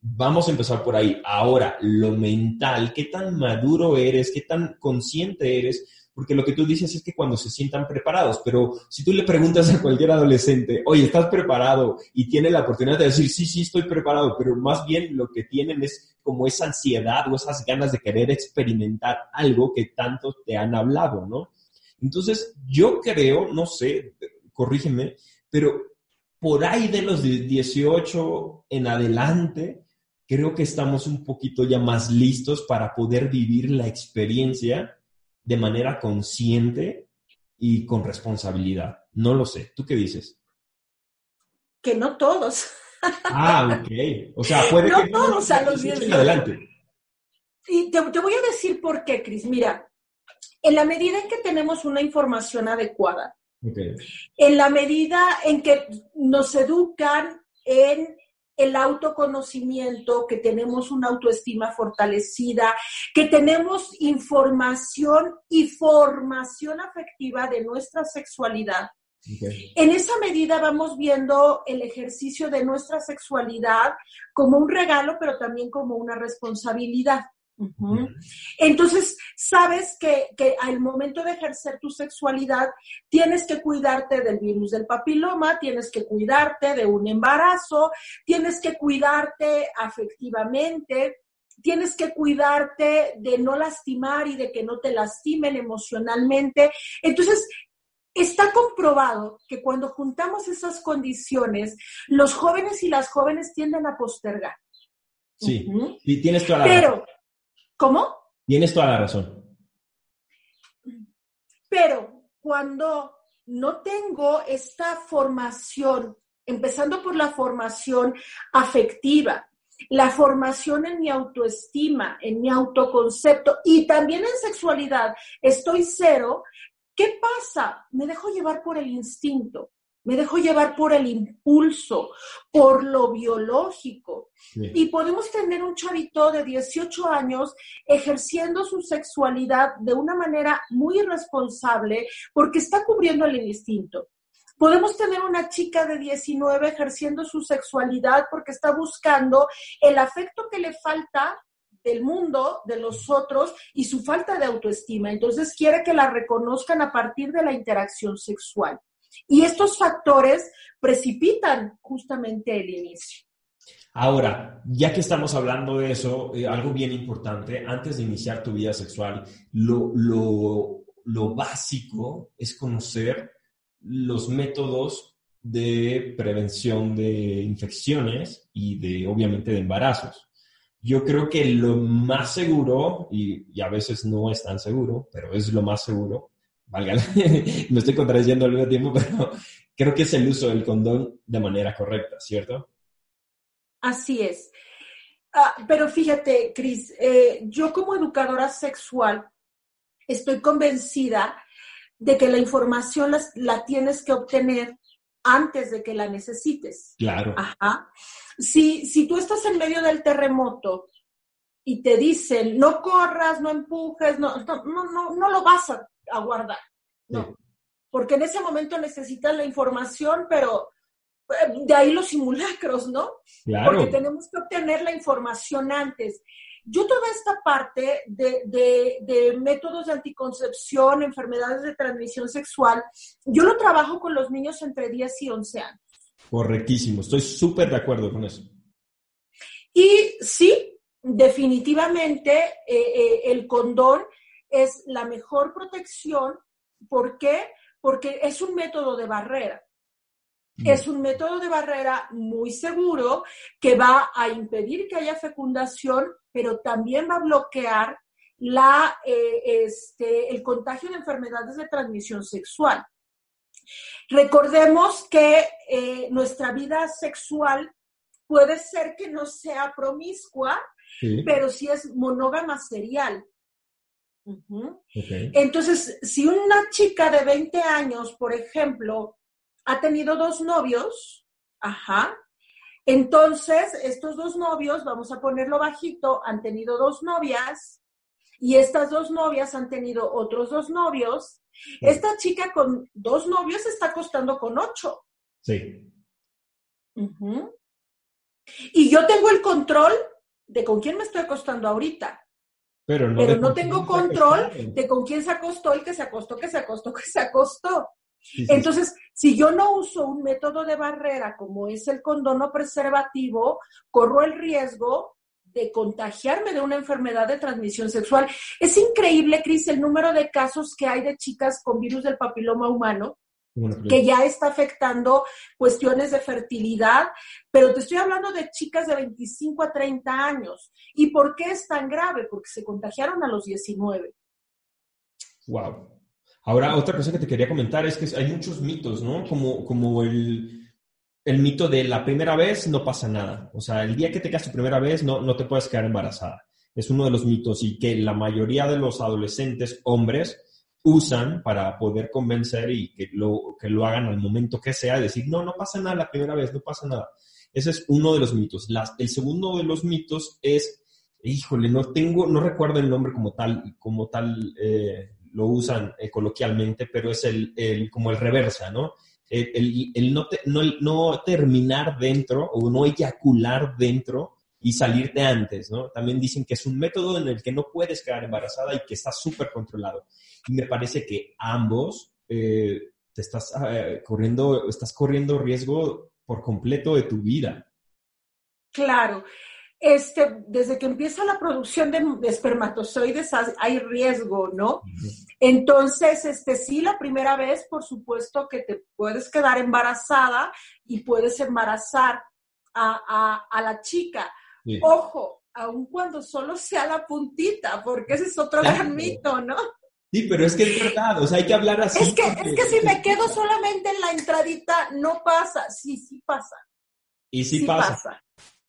Vamos a empezar por ahí. Ahora, lo mental, ¿qué tan maduro eres? ¿Qué tan consciente eres? Porque lo que tú dices es que cuando se sientan preparados, pero si tú le preguntas a cualquier adolescente, oye, ¿estás preparado? Y tiene la oportunidad de decir, sí, sí, estoy preparado, pero más bien lo que tienen es como esa ansiedad o esas ganas de querer experimentar algo que tanto te han hablado, ¿no? Entonces, yo creo, no sé, corrígeme, pero por ahí de los 18 en adelante, creo que estamos un poquito ya más listos para poder vivir la experiencia de manera consciente y con responsabilidad. No lo sé. ¿Tú qué dices? Que no todos. Ah, ok. O sea, puede no que todos a los 18 adelante. Y te, te voy a decir por qué, Cris. Mira, en la medida en que tenemos una información adecuada, en la medida en que nos educan en el autoconocimiento, que tenemos una autoestima fortalecida, que tenemos información y formación afectiva de nuestra sexualidad. En esa medida vamos viendo el ejercicio de nuestra sexualidad como un regalo, pero también como una responsabilidad. Entonces, sabes que, que, al momento de ejercer tu sexualidad, tienes que cuidarte del virus del papiloma, tienes que cuidarte de un embarazo, tienes que cuidarte afectivamente, tienes que cuidarte de no lastimar y de que no te lastimen emocionalmente. Entonces, Está comprobado que cuando juntamos esas condiciones, los jóvenes y las jóvenes tienden a postergar. Sí, y tienes toda la Pero, ¿Cómo? Tienes toda la razón. Pero cuando no tengo esta formación, empezando por la formación afectiva, la formación en mi autoestima, en mi autoconcepto y también en sexualidad, estoy cero, ¿qué pasa? Me dejo llevar por el instinto me dejo llevar por el impulso, por lo biológico. Y podemos tener un chavito de 18 años ejerciendo su sexualidad de una manera muy irresponsable porque está cubriendo el instinto. Podemos tener una chica de 19 ejerciendo su sexualidad porque está buscando el afecto que le falta del mundo, de los otros y su falta de autoestima. Entonces quiere que la reconozcan a partir de la interacción sexual. Y estos factores precipitan justamente el inicio. Ahora, ya que estamos hablando de eso, eh, algo bien importante, antes de iniciar tu vida sexual, lo, lo básico es conocer los métodos de prevención de infecciones y de, obviamente, de embarazos. Yo creo que lo más seguro, y, a veces no es tan seguro, pero es lo más seguro, valga, me estoy contradiciendo al mismo tiempo, pero creo que es el uso del condón de manera correcta, ¿cierto? Así es. Ah, pero fíjate, Cris, eh, yo como educadora sexual estoy convencida de que la información la, tienes que obtener antes de que la necesites. Claro. Ajá. Si, si tú estás en medio del terremoto y te dicen, no corras, no empujes, no, no, no, no lo vas a aguardar. No. Porque en ese momento necesitas la información, pero eh, de ahí los simulacros, ¿no? Porque tenemos que obtener la información antes. Yo toda esta parte de, de, métodos de anticoncepción, enfermedades de transmisión sexual, yo lo trabajo con los niños entre 10 y 11 años. Correctísimo, estoy súper de acuerdo con eso. Y sí, definitivamente eh, eh, el condón es la mejor protección. ¿Por qué? Porque es un método de barrera. Mm. Es un método de barrera muy seguro que va a impedir que haya fecundación, pero también va a bloquear la, eh, este, el contagio de enfermedades de transmisión sexual. Recordemos que eh, nuestra vida sexual puede ser que no sea promiscua, pero sí es monógama serial. Entonces, si una chica de 20 años, por ejemplo, ha tenido dos novios, ajá, entonces estos dos novios, vamos a ponerlo bajito, han tenido dos novias y estas dos novias han tenido otros dos novios. Esta chica con dos novios está costando con ocho. Sí. Y yo tengo el control de con quién me estoy acostando ahorita. Pero no, Pero no tengo control de con quién se acostó el que se acostó, que se acostó, que se acostó. Entonces, si yo no uso un método de barrera como es el condono preservativo, corro el riesgo de contagiarme de una enfermedad de transmisión sexual. Es increíble, Cris, el número de casos que hay de chicas con virus del papiloma humano que ya está afectando cuestiones de fertilidad, pero te estoy hablando de chicas de 25 a 30 años. ¿Y por qué es tan grave? Porque se contagiaron a los 19. Wow. Ahora, otra cosa que te quería comentar es que hay muchos mitos, ¿no? Como, como el, el mito de la primera vez no pasa nada. O sea, el día que te casas tu primera vez no, no te puedes quedar embarazada. Es uno de los mitos y que la mayoría de los adolescentes hombres usan para poder convencer y que lo, que lo hagan al momento que sea, decir, no, no pasa nada la primera vez, no pasa nada. Ese es uno de los mitos. el segundo de los mitos es, híjole, no tengo, no recuerdo el nombre como tal, como tal eh, lo usan eh, coloquialmente, pero es el, el, como el reversa, ¿no? El, el no, no, no, terminar dentro o no eyacular dentro y salirte antes, ¿no? También dicen que es un método en el que no puedes quedar embarazada y que está súper controlado. Me parece que ambos eh, te estás eh, corriendo, estás corriendo riesgo por completo de tu vida. Claro. Este, desde que empieza la producción de, espermatozoides hay riesgo, ¿no? Entonces, este, sí, la primera vez, por supuesto que te puedes quedar embarazada y puedes embarazar a, a la chica Ojo, aun cuando solo sea la puntita, porque ese es otro gran mito, ¿no? Sí, pero es que es verdad, o sea, hay que hablar así. Es que, es que si me quedo solamente en la entradita, no pasa. Sí, sí pasa. Y sí, pasa.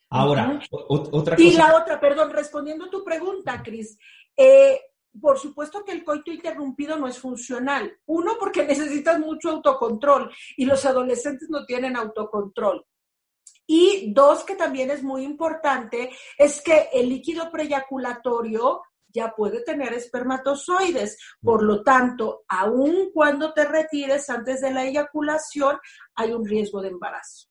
Ahora, otra cosa. Y la otra, perdón, respondiendo a tu pregunta, Cris, eh, por supuesto que el coito interrumpido no es funcional. Uno, porque necesitas mucho autocontrol y los adolescentes no tienen autocontrol. Y dos, que también es muy importante, es que el líquido preyaculatorio ya puede tener espermatozoides. Por lo tanto, aun cuando te retires antes de la eyaculación, hay un riesgo de embarazo.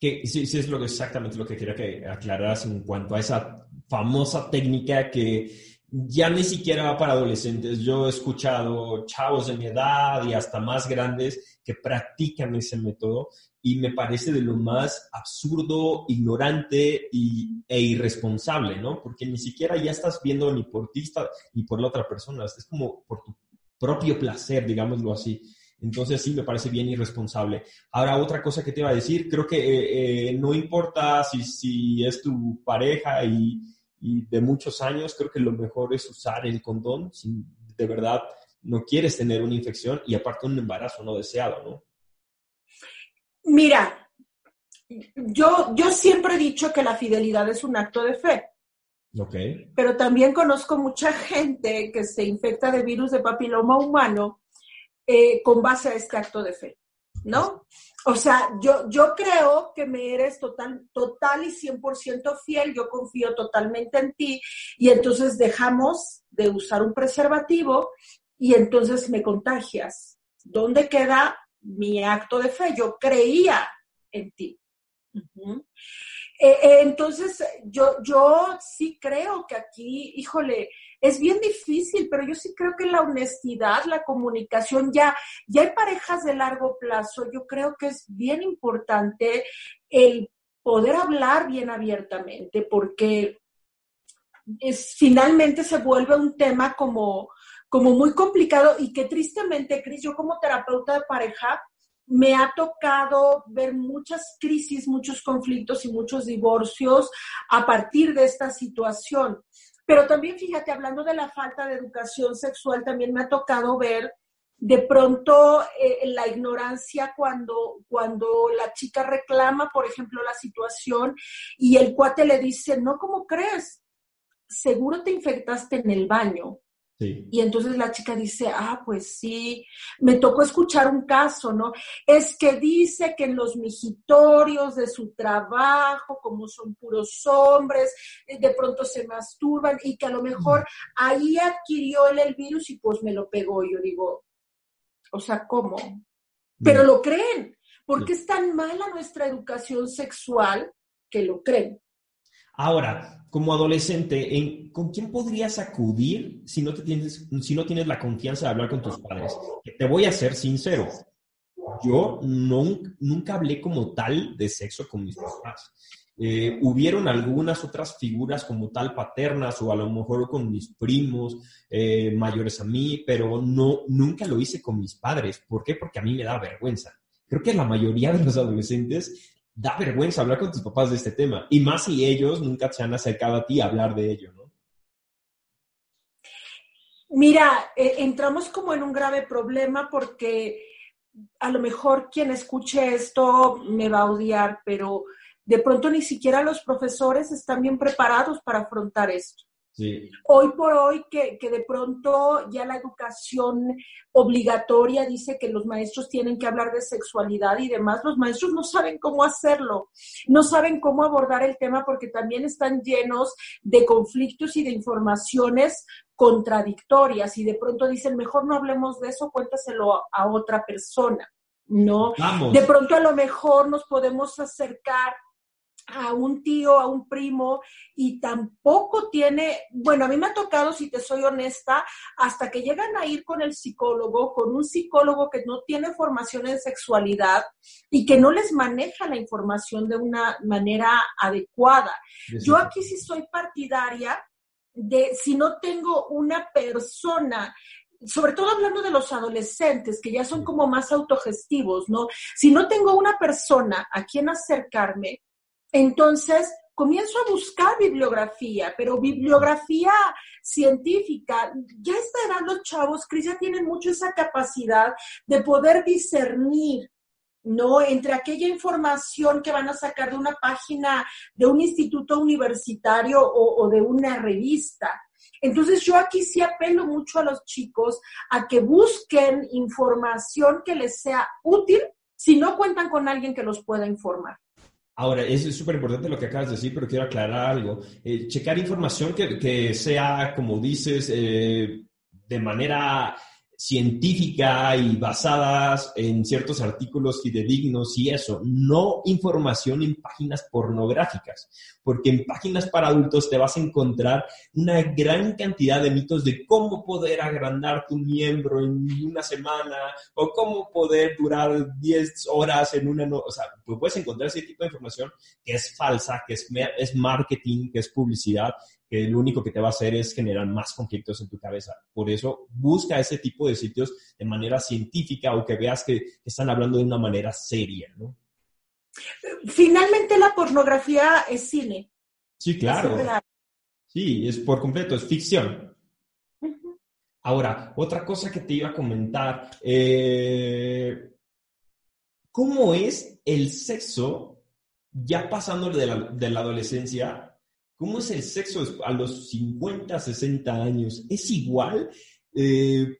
Que sí, sí es lo exactamente lo que quería que aclararas en cuanto a esa famosa técnica que ya ni siquiera va para adolescentes. Yo he escuchado chavos de mi edad y hasta más grandes que practican ese método y me parece de lo más absurdo, ignorante y, e irresponsable, ¿no? Porque ni siquiera ya estás viendo ni por ti ni por la otra persona, es como por tu propio placer, digámoslo así. Entonces sí, me parece bien irresponsable. Ahora, otra cosa que te iba a decir, creo que eh, eh, no importa si, si es tu pareja y, y, de muchos años, creo que lo mejor es usar el condón si de verdad no quieres tener una infección y aparte un embarazo no deseado, ¿no? Mira, yo, yo siempre he dicho que la fidelidad es un acto de fe. Okay. Pero también conozco mucha gente que se infecta de virus de papiloma humano eh, con base a este acto de fe, ¿no? O sea, yo, yo creo que me eres total, total y 100% fiel, yo confío totalmente en ti y entonces dejamos de usar un preservativo y entonces me contagias. ¿Dónde queda mi acto de fe, yo creía en ti. Eh, eh, entonces, yo, yo sí creo que aquí, híjole, es bien difícil, pero yo sí creo que la honestidad, la comunicación, ya, ya hay parejas de largo plazo, yo creo que es bien importante el poder hablar bien abiertamente, porque finalmente se vuelve un tema como, como muy complicado y que tristemente, Cris, yo como terapeuta de pareja, me ha tocado ver muchas crisis, muchos conflictos y muchos divorcios a partir de esta situación. Pero también, fíjate, hablando de la falta de educación sexual, también me ha tocado ver de pronto eh, la ignorancia cuando, cuando la chica reclama, por ejemplo, la situación y el cuate le dice, no, ¿cómo crees? Seguro te infectaste en el baño. Y entonces la chica dice, ah, pues sí, me tocó escuchar un caso, ¿no? Es que dice que en los mijitorios de su trabajo, como son puros hombres, eh, de pronto se masturban y que a lo mejor ahí adquirió él el virus y pues me lo pegó. Yo digo, o sea, ¿cómo? Pero lo creen, porque es tan mala nuestra educación sexual que lo creen. Ahora, como adolescente, ¿con quién podrías acudir si no, te tienes, si no tienes la confianza de hablar con tus padres? Te voy a ser sincero. Yo nunca hablé como tal de sexo con mis papás. Eh, hubieron algunas otras figuras como tal paternas o a lo mejor con mis primos eh, mayores a mí, pero no, nunca lo hice con mis padres. ¿Por qué? Porque a mí me da vergüenza. Creo que la mayoría de los adolescentes da vergüenza hablar con tus papás de este tema, y más si ellos nunca se han acercado a ti a hablar de ello, ¿no? Mira, eh, entramos como en un grave problema porque a lo mejor quien escuche esto me va a odiar, pero de pronto ni siquiera los profesores están bien preparados para afrontar esto. Hoy por hoy que, que, de pronto ya la educación obligatoria dice que los maestros tienen que hablar de sexualidad y demás, los maestros no saben cómo hacerlo, no saben cómo abordar el tema porque también están llenos de conflictos y de informaciones contradictorias y de pronto dicen, mejor no hablemos de eso, cuéntaselo a otra persona. ¿no? De pronto a lo mejor nos podemos acercar a un tío, a un primo, y tampoco tiene, bueno, a mí me ha tocado, si te soy honesta, hasta que llegan a ir con el psicólogo, con un psicólogo que no tiene formación en sexualidad y que no les maneja la información de una manera adecuada. Yo aquí sí soy partidaria de si no tengo una persona sobre todo hablando de los adolescentes, que ya son como más autogestivos, ¿no? Si no tengo una persona a quien acercarme, entonces, comienzo a buscar bibliografía, pero bibliografía científica. Ya esta edad los chavos, Cris, ya tienen mucho esa capacidad de poder discernir, ¿no? Entre aquella información que van a sacar de una página de un instituto universitario o de una revista. Entonces yo aquí sí apelo mucho a los chicos a que busquen información que les sea útil si no cuentan con alguien que los pueda informar. Ahora, es súper importante lo que acabas de decir, pero quiero aclarar algo. Eh, checar información que, que, sea, como dices, eh, de manera científica y basadas en ciertos artículos fidedignos y eso, no información en páginas pornográficas, porque en páginas para adultos te vas a encontrar una gran cantidad de mitos de cómo poder agrandar tu miembro en una semana o cómo poder durar 10 horas en una... No o sea, pues puedes encontrar ese tipo de información que es falsa, que es, es marketing, que es publicidad que lo único que te va a hacer es generar más conflictos en tu cabeza. Por eso busca ese tipo de sitios de manera científica o que veas que, están hablando de una manera seria, ¿no? Finalmente la pornografía es cine. Sí, claro. sí, es por completo, es ficción. Ahora, otra cosa que te iba a comentar, eh, ¿cómo es el sexo ya pasando de la, de la adolescencia ¿Cómo es el sexo a los 50, 60 años? ¿Es igual? Eh,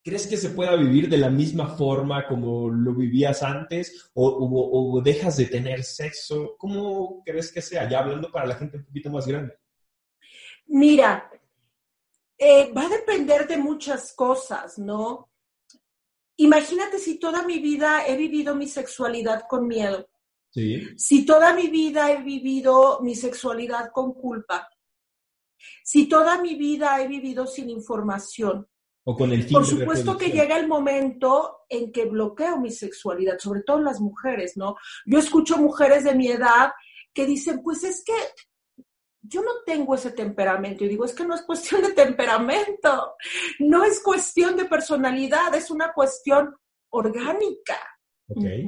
¿Crees que se pueda vivir de la misma forma como lo vivías antes o, dejas de tener sexo? ¿Cómo crees que sea? Ya hablando para la gente un poquito más grande. Mira, eh, va a depender de muchas cosas, ¿no? Imagínate si toda mi vida he vivido mi sexualidad con miedo. Si toda mi vida he vivido mi sexualidad con culpa, si toda mi vida he vivido sin información, o con el Por supuesto que llega el momento en que bloqueo mi sexualidad, sobre todo las mujeres, ¿no? Yo escucho mujeres de mi edad que dicen, pues es que yo no tengo ese temperamento. Y digo, es que no es cuestión de temperamento, no es cuestión de personalidad, es una cuestión orgánica. Eh,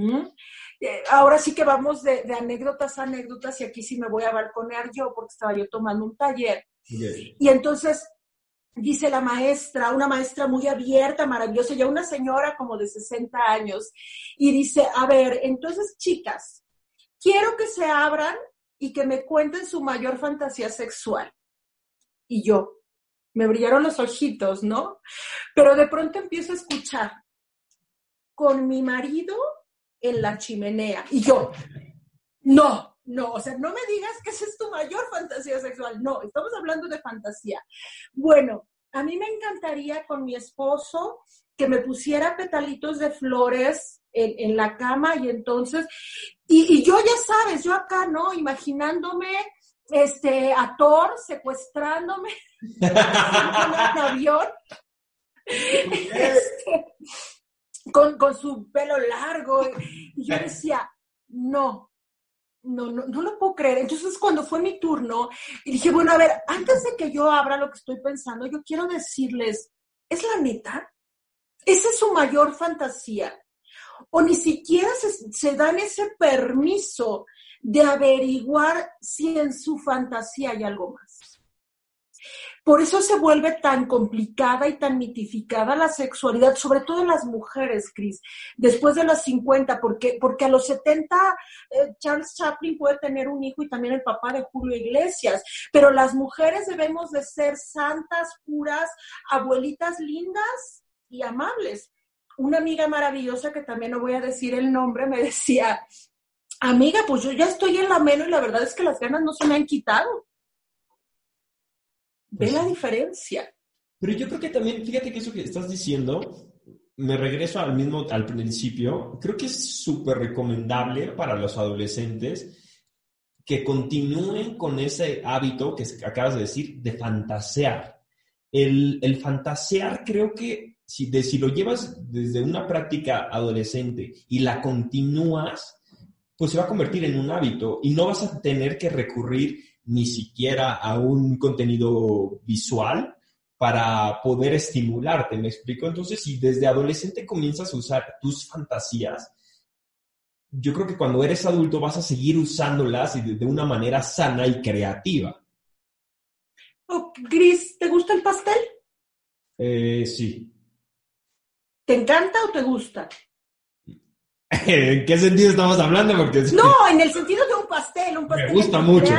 ahora sí que vamos de, anécdotas a anécdotas y aquí sí me voy a balconear yo porque estaba yo tomando un taller. Y entonces dice la maestra, una maestra muy abierta, maravillosa, ya una señora como de 60 años, y dice, a ver, entonces chicas, quiero que se abran y que me cuenten su mayor fantasía sexual. Y yo, me brillaron los ojitos, ¿no? Pero de pronto empiezo a escuchar, con mi marido en la chimenea. Y yo, no, no, o sea, no me digas que esa es tu mayor fantasía sexual. No, estamos hablando de fantasía. Bueno, a mí me encantaría con mi esposo que me pusiera petalitos de flores en, la cama y entonces, y, yo ya sabes, yo acá, ¿no? Imaginándome este, a Thor secuestrándome en un avión. Este, con, con, su pelo largo. Y yo decía, no, no, no, no lo puedo creer. Entonces, cuando fue mi turno, y dije, bueno, a ver, antes de que yo abra lo que estoy pensando, yo quiero decirles, ¿es la neta? Esa es su mayor fantasía. O ni siquiera se, se dan ese permiso de averiguar si en su fantasía hay algo más. Por eso se vuelve tan complicada y tan mitificada la sexualidad, sobre todo en las mujeres, Cris, después de los 50, porque, porque a los 70 eh, Charles Chaplin puede tener un hijo y también el papá de Julio Iglesias, pero las mujeres debemos de ser santas, puras, abuelitas lindas y amables. Una amiga maravillosa, que también no voy a decir el nombre, me decía, amiga, pues yo ya estoy en la meno y la verdad es que las ganas no se me han quitado. Ve la diferencia. Pero yo creo que también, fíjate que eso que estás diciendo, me regreso al mismo, al principio, creo que es súper recomendable para los adolescentes que continúen con ese hábito que acabas de decir de fantasear. El, el fantasear creo que si, de, si lo llevas desde una práctica adolescente y la continúas, pues se va a convertir en un hábito y no vas a tener que recurrir ni siquiera a un contenido visual para poder estimularte, ¿me explico? Entonces, si desde adolescente comienzas a usar tus fantasías, yo creo que cuando eres adulto vas a seguir usándolas de, una manera sana y creativa. Oh, Gris, ¿te gusta el pastel? Eh, sí. ¿Te encanta o te gusta? ¿En qué sentido estamos hablando? Porque no, en el sentido de pastel, un pastel Me gusta mucho.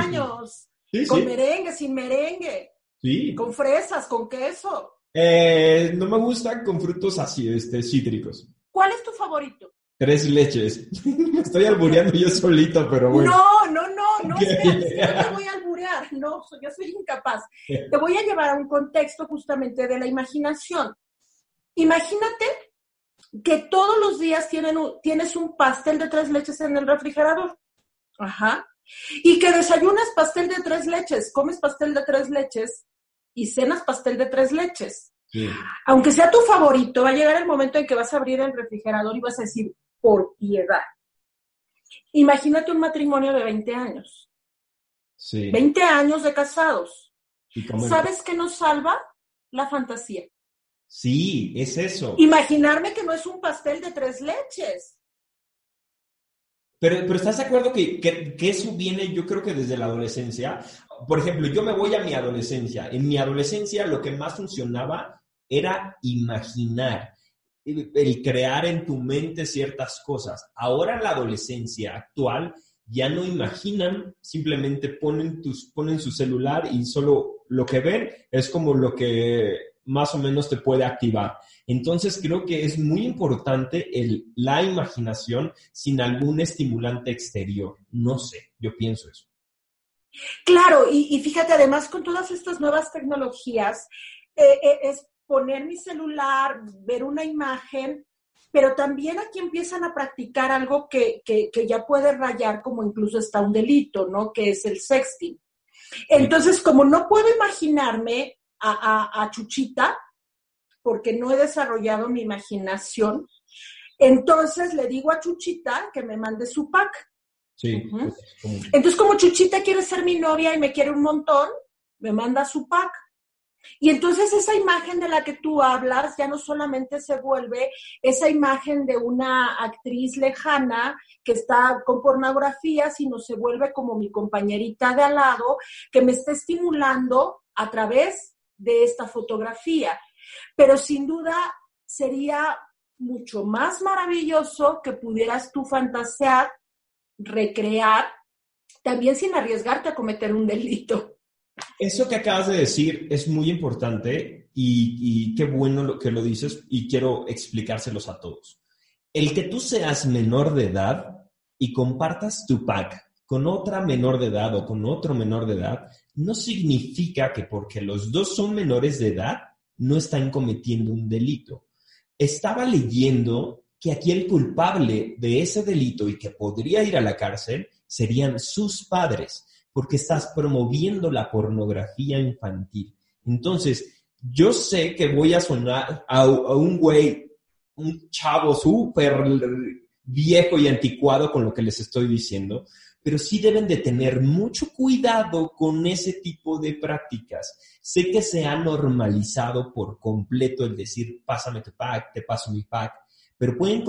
con merengue, sin merengue. Sí. Con fresas, con queso. Eh, no me gustan con frutos así, este, cítricos. ¿Cuál es tu favorito? Tres leches. Me estoy albureando yo solito, pero bueno. No, no, no, no, espera, no te voy a alburear, no, yo soy incapaz. Te voy a llevar a un contexto justamente de la imaginación. Imagínate que todos los días tienen tienes un pastel de tres leches en el refrigerador. Ajá. Y que desayunas pastel de tres leches, comes pastel de tres leches y cenas pastel de tres leches. Aunque sea tu favorito, va a llegar el momento en que vas a abrir el refrigerador y vas a decir, por piedad. Imagínate un matrimonio de 20 años. Sí. 20 años de casados. ¿Sabes qué nos salva? La fantasía. Sí, es eso. Imaginarme que no es un pastel de tres leches. Pero, pero ¿estás de acuerdo que, eso viene, yo creo que desde la adolescencia? Por ejemplo, yo me voy a mi adolescencia. En mi adolescencia lo que más funcionaba era imaginar, el crear en tu mente ciertas cosas. Ahora en la adolescencia actual ya no imaginan, simplemente ponen, ponen su celular y solo lo que ven es como lo que más o menos te puede activar. Entonces creo que es muy importante el, la imaginación sin algún estimulante exterior. No sé, yo pienso eso. Claro, y, fíjate, además con todas estas nuevas tecnologías, eh, eh, es poner mi celular, ver una imagen, pero también aquí empiezan a practicar algo que, que, que ya puede rayar como incluso está un delito, ¿no? Que es el sexting. Entonces, como no puedo imaginarme a, Chuchita porque no he desarrollado mi imaginación. Entonces le digo a Chuchita que me mande su pack. Sí. Entonces, como Chuchita quiere ser mi novia y me quiere un montón, me manda su pack. Y entonces esa imagen de la que tú hablas ya no solamente se vuelve esa imagen de una actriz lejana que está con pornografía, sino se vuelve como mi compañerita de al lado que me está estimulando a través de esta fotografía. Pero sin duda sería mucho más maravilloso que pudieras tú fantasear, recrear, también sin arriesgarte a cometer un delito. Eso que acabas de decir es muy importante y, qué bueno que lo dices y quiero explicárselos a todos. El que tú seas menor de edad y compartas tu pack con otra menor de edad o con otro menor de edad, no significa que porque los dos son menores de edad, no están cometiendo un delito. estaba leyendo que aquí el culpable de ese delito y que podría ir a la cárcel serían sus padres, porque estás promoviendo la pornografía infantil. Entonces, yo sé que voy a sonar a, un güey, un chavo súper viejo y anticuado con lo que les estoy diciendo, pero sí deben de tener mucho cuidado con ese tipo de prácticas. Sé que se ha normalizado por completo el decir, pásame tu pack, te paso mi pack, pero pueden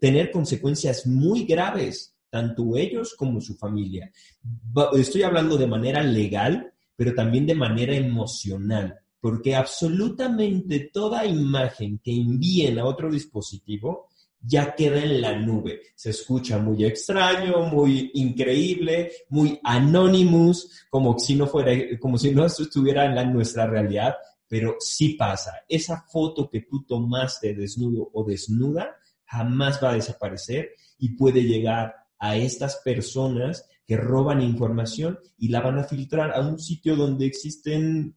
tener consecuencias muy graves, tanto ellos como su familia. Estoy hablando de manera legal, pero también de manera emocional, porque absolutamente toda imagen que envíen a otro dispositivo ya queda en la nube. Se escucha muy extraño, muy increíble, muy anonymous, como si no fuera, como si no estuviera en nuestra realidad, pero sí pasa. Esa foto que tú tomaste desnudo o desnuda jamás va a desaparecer y puede llegar a estas personas que roban información y la van a filtrar a un sitio donde existen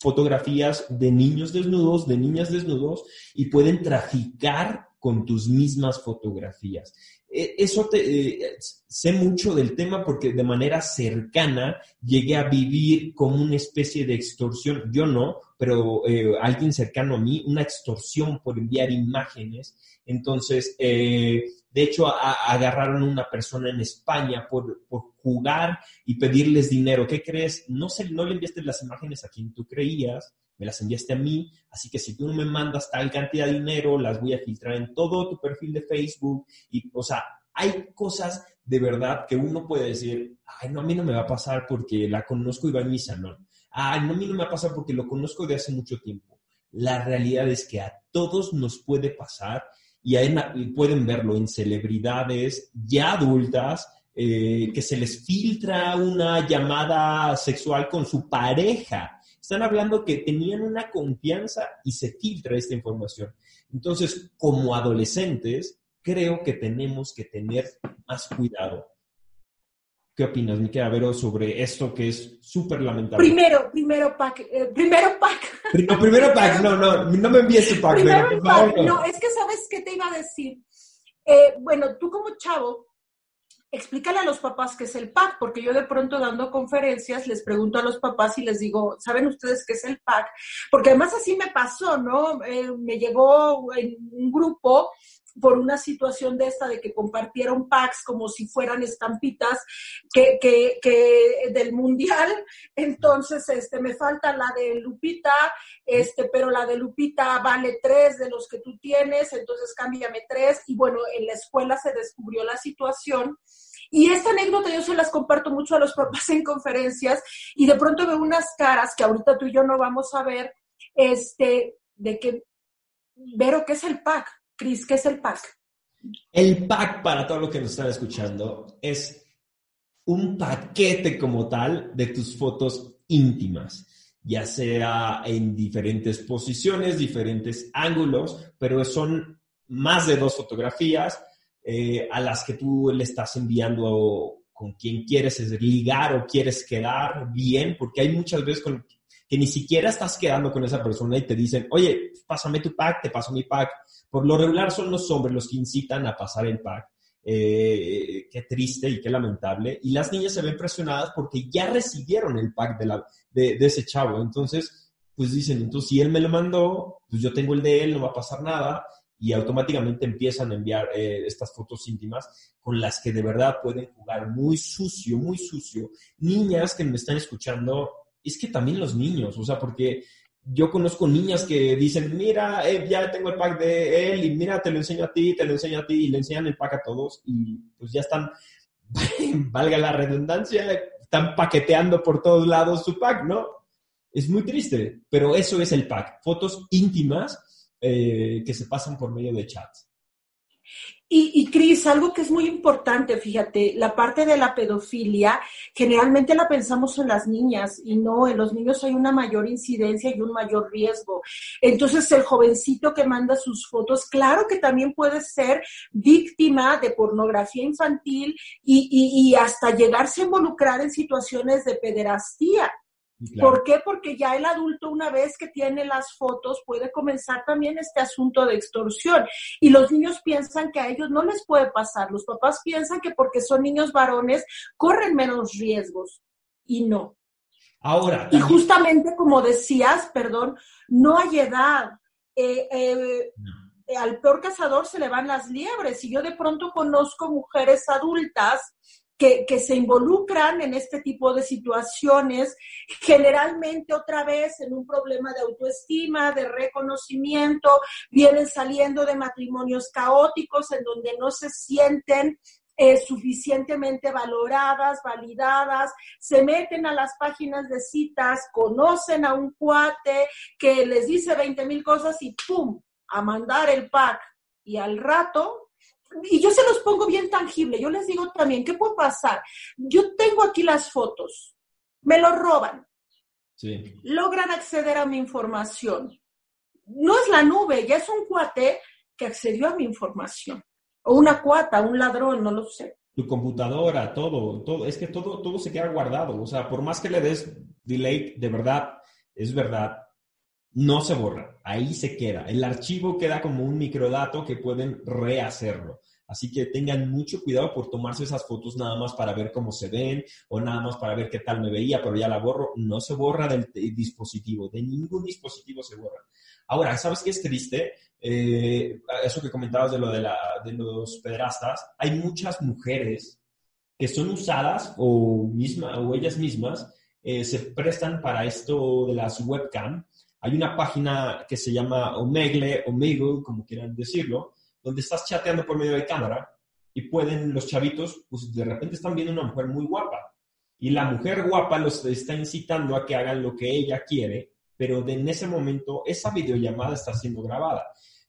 fotografías de niños desnudos, de niñas desnudos, y pueden traficar con tus mismas fotografías. E, eso eh, sé mucho del tema porque de manera cercana llegué a vivir como una especie de extorsión, yo no, pero eh, alguien cercano a mí, una extorsión por enviar imágenes. Entonces, eh, de hecho, agarraron a una persona en España por, jugar y pedirles dinero. ¿Qué crees? No, se, no le enviaste las imágenes a quien tú creías, me las enviaste a mí, así que si tú no me mandas tal cantidad de dinero, las voy a filtrar en todo tu perfil de Facebook y, o sea, hay cosas de verdad que uno puede decir, ay, no, a mí no me va a pasar porque la conozco y va en mi salón. Ay, no, a mí no me va a pasar porque lo conozco de hace mucho tiempo. La realidad es que a todos nos puede pasar y, pueden verlo en celebridades ya adultas, eh, que se les filtra una llamada sexual con su pareja están hablando que tenían una confianza y se filtra esta información. Entonces, como adolescentes, creo que tenemos que tener más cuidado. ¿Qué opinas, Miquel Vero, sobre esto que es súper lamentable? Primero, primero pack, eh, primero pack. No, primero no, no, no me envíes tu pack. Primero pack, no. es que sabes qué te iba a decir. Eh, bueno, tú como chavo, explícale a los papás qué es el PAC, porque yo de pronto dando conferencias les pregunto a los papás y les digo, ¿saben ustedes qué es el PAC? Porque además así me pasó, ¿no? Eh, me llegó en un grupo por una situación de esta de que compartieron packs como si fueran estampitas que, que, del mundial. Entonces, este, me falta la de Lupita, este, pero la de Lupita vale tres de los que tú tienes, entonces cámbiame tres. Y bueno, en la escuela se descubrió la situación. Y esta anécdota yo se las comparto mucho a los papás en conferencias y de pronto veo unas caras que ahorita tú y yo no vamos a ver, este, de que, Vero, ¿qué es el pack? Cris, ¿qué es el pack? El pack, para todos los que nos están escuchando, es un paquete como tal de tus fotos íntimas, ya sea en diferentes posiciones, diferentes ángulos, pero son más de dos fotografías eh, a las que tú le estás enviando con quien quieres ligar o quieres quedar bien, porque hay muchas veces con, que ni siquiera estás quedando con esa persona y te dicen, oye, pásame tu pack, te paso mi pack. Por lo regular son los hombres los que incitan a pasar el pack. Eh, qué triste y qué lamentable. Y las niñas se ven presionadas porque ya recibieron el pack de, la, de, ese chavo. Entonces, pues dicen, entonces si él me lo mandó, pues yo tengo el de él, no va a pasar nada. Y automáticamente empiezan a enviar eh, estas fotos íntimas con las que de verdad pueden jugar muy sucio, muy sucio. Niñas que me están escuchando, es que también los niños, o sea, porque yo conozco niñas que dicen, mira, eh, ya tengo el pack de él y mira, te lo enseño a ti, te lo enseño a ti y le enseñan el pack a todos y pues ya están, valga la redundancia, están paqueteando por todos lados su pack, ¿no? Es muy triste, pero eso es el pack, fotos íntimas eh, que se pasan por medio de chats. Y, y Cris, algo que es muy importante, fíjate, la parte de la pedofilia, generalmente la pensamos en las niñas y no, en los niños hay una mayor incidencia y un mayor riesgo. Entonces, el jovencito que manda sus fotos, claro que también puede ser víctima de pornografía infantil y, y, y hasta llegarse a involucrar en situaciones de pederastía. ¿Por qué? Porque ya el adulto una vez que tiene las fotos puede comenzar también este asunto de extorsión y los niños piensan que a ellos no les puede pasar. Los papás piensan que porque son niños varones corren menos riesgos y no. Ahora. Y justamente como decías, perdón, no hay edad. Eh, eh, al peor cazador se le van las liebres y yo de pronto conozco mujeres adultas que, se involucran en este tipo de situaciones, generalmente otra vez en un problema de autoestima, de reconocimiento, vienen saliendo de matrimonios caóticos en donde no se sienten eh, suficientemente valoradas, validadas, se meten a las páginas de citas, conocen a un cuate que les dice 20 mil cosas y ¡pum! a mandar el pack. Y al rato y yo se los pongo bien tangible. Yo les digo también, ¿qué puede pasar? Yo tengo aquí las fotos, me lo roban, sí. logran acceder a mi información. No es la nube, ya es un cuate que accedió a mi información. O una cuata, un ladrón, no lo sé. Tu computadora, todo, todo, es que todo, todo se queda guardado. O sea, por más que le des delay, de verdad, es verdad, no se borra, ahí se queda. El archivo queda como un microdato que pueden rehacerlo. Así que tengan mucho cuidado por tomarse esas fotos nada más para ver cómo se ven o nada más para ver qué tal me veía, pero ya la borro. No se borra del dispositivo, de ningún dispositivo se borra. Ahora, ¿sabes qué es triste? Eh, eso que comentabas de lo de, la, de los pedrastas, hay muchas mujeres que son usadas o, misma, o ellas mismas eh, se prestan para esto de las webcam hay una página que se llama Omegle, Omegle, como quieran decirlo, donde estás chateando por medio de cámara y pueden los chavitos, pues de repente están viendo una mujer muy guapa. Y la mujer guapa los está incitando a que hagan lo que ella quiere, pero en ese momento esa videollamada está siendo grabada.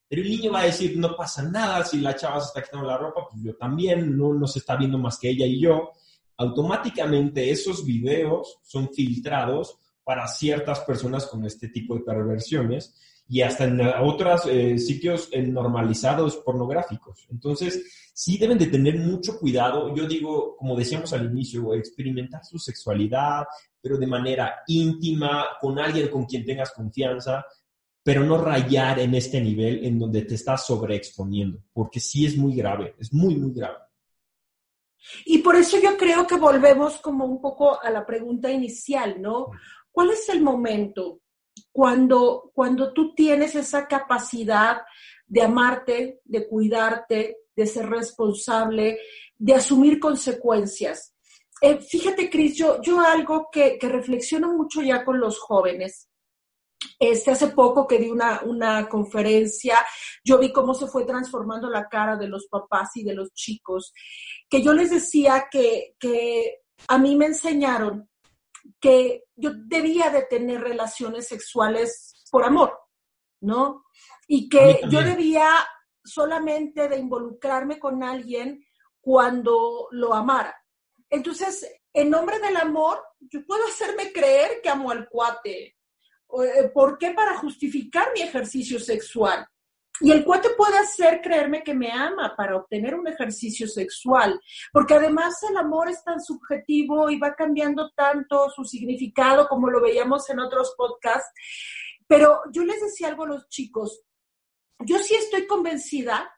Pero el niño va a decir, no pasa nada, si la chava se está quitando la ropa, pues yo también, no nos está viendo más que ella y yo. Automáticamente esos videos son filtrados para ciertas personas con este tipo de perversiones y hasta en otros eh, sitios normalizados pornográficos. Entonces, sí deben de tener mucho cuidado. Yo digo, como decíamos al inicio, experimentar su sexualidad, pero de manera íntima, con alguien con quien tengas confianza, pero no rayar en este nivel en donde te estás sobreexponiendo, porque sí es muy grave, es muy, muy grave. Y por eso yo creo que volvemos como un poco a la pregunta inicial, ¿no? ¿Cuál es el momento cuando, cuando tú tienes esa capacidad de amarte, de cuidarte, de ser responsable, de asumir consecuencias? Eh, fíjate, Cris, yo, yo algo que, reflexiono mucho ya con los jóvenes. Este, hace poco que di una, una conferencia, yo vi cómo se fue transformando la cara de los papás y de los chicos, que yo les decía que, que a mí me enseñaron que yo debía de tener relaciones sexuales por amor, ¿no? Y que yo debía solamente de involucrarme con alguien cuando lo amara. Entonces, en nombre del amor, yo puedo hacerme creer que amo al cuate. Eh, ¿Por qué? Para justificar mi ejercicio sexual. Y el cuate puede hacer creerme que me ama para obtener un ejercicio sexual, porque además el amor es tan subjetivo y va cambiando tanto su significado como lo veíamos en otros podcasts. Pero yo les decía algo a los chicos, yo sí estoy convencida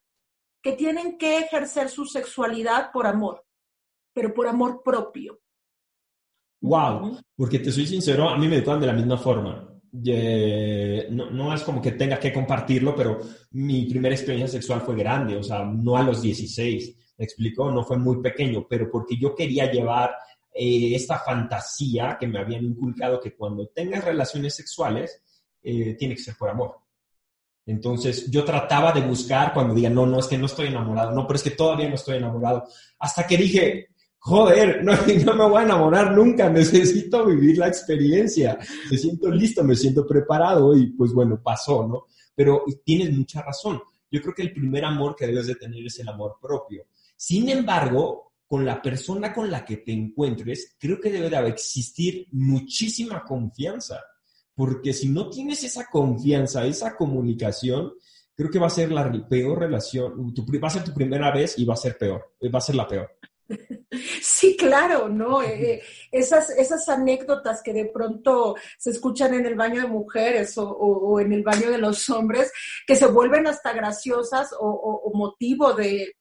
que tienen que ejercer su sexualidad por amor, pero por amor propio. Wow, porque te soy sincero, a mí me educan de la misma forma no, no, es como que tenga que compartirlo, pero mi primera experiencia sexual fue grande, o sea, no a los 16, me explico, no fue muy pequeño, pero porque yo quería llevar eh, esta fantasía que me habían inculcado que cuando tengas relaciones sexuales, eh, tiene que ser por amor. Entonces yo trataba de buscar cuando digan, no, no, es que no estoy enamorado, no, pero es que todavía no estoy enamorado, hasta que dije, joder, no, no, me voy a enamorar nunca, necesito vivir la experiencia, me siento listo, me siento preparado y pues bueno, pasó, ¿no? Pero tienes mucha razón. Yo creo que el primer amor que debes de tener es el amor propio. Sin embargo, con la persona con la que te encuentres, creo que debe de existir muchísima confianza, porque si no tienes esa confianza, esa comunicación, creo que va a ser la peor relación, va a ser tu primera vez y va a ser peor, va a ser la peor. Sí, claro, ¿no? Eh, eh, esas, esas anécdotas que de pronto se escuchan en el baño de mujeres o, en el baño de los hombres, que se vuelven hasta graciosas o, motivo de,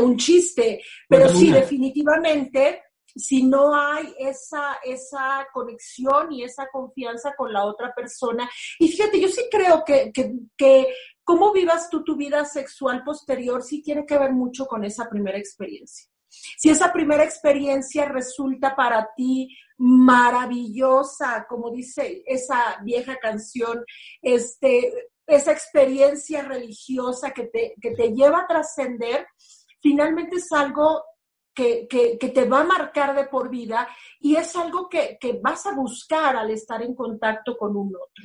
un chiste. Pero sí, definitivamente, si no hay esa, esa conexión y esa confianza con la otra persona, y fíjate, yo sí creo que, que, que cómo vivas tú tu vida sexual posterior sí tiene que ver mucho con esa primera experiencia. Si esa primera experiencia resulta para ti maravillosa, como dice esa vieja canción, este, esa experiencia religiosa que te, que te lleva a trascender, finalmente es algo que, que, te va a marcar de por vida y es algo que, que vas a buscar al estar en contacto con un otro.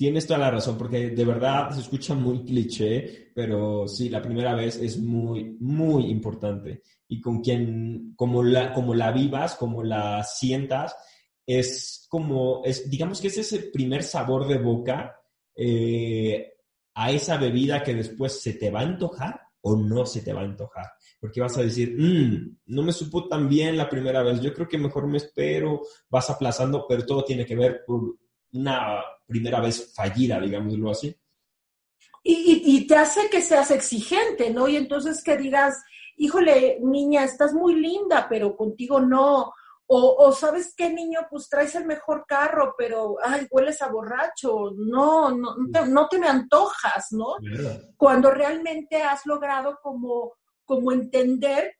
Tienes toda la razón, porque de verdad se escucha muy cliché, pero sí, la primera vez es muy, muy importante. Y con quien, como la, como la vivas, como la sientas, es como, es, digamos que es ese primer sabor de boca eh, a esa bebida que después se te va a antojar o no se te va a antojar. Porque vas a decir, mmm, no me supo tan bien la primera vez, yo creo que mejor me espero, vas aplazando, pero todo tiene que ver por una primera vez fallida, digámoslo así. Y, te hace que seas exigente, ¿no? Y entonces que digas, híjole, niña, estás muy linda, pero contigo no. O, sabes qué, niño, pues traes el mejor carro, pero, ay, hueles a borracho. No, no, no te, me antojas, ¿no? Cuando realmente has logrado como, como entender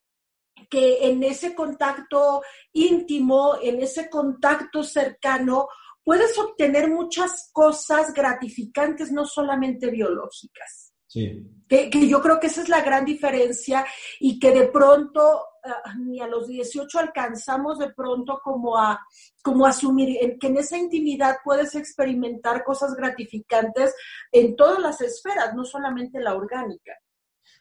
que en ese contacto íntimo, en ese contacto cercano, puedes obtener muchas cosas gratificantes, no solamente biológicas. Sí. Que, yo creo que esa es la gran diferencia y que de pronto ah, ni a los 18 alcanzamos de pronto como a como asumir que en esa intimidad puedes experimentar cosas gratificantes en todas las esferas, no solamente la orgánica.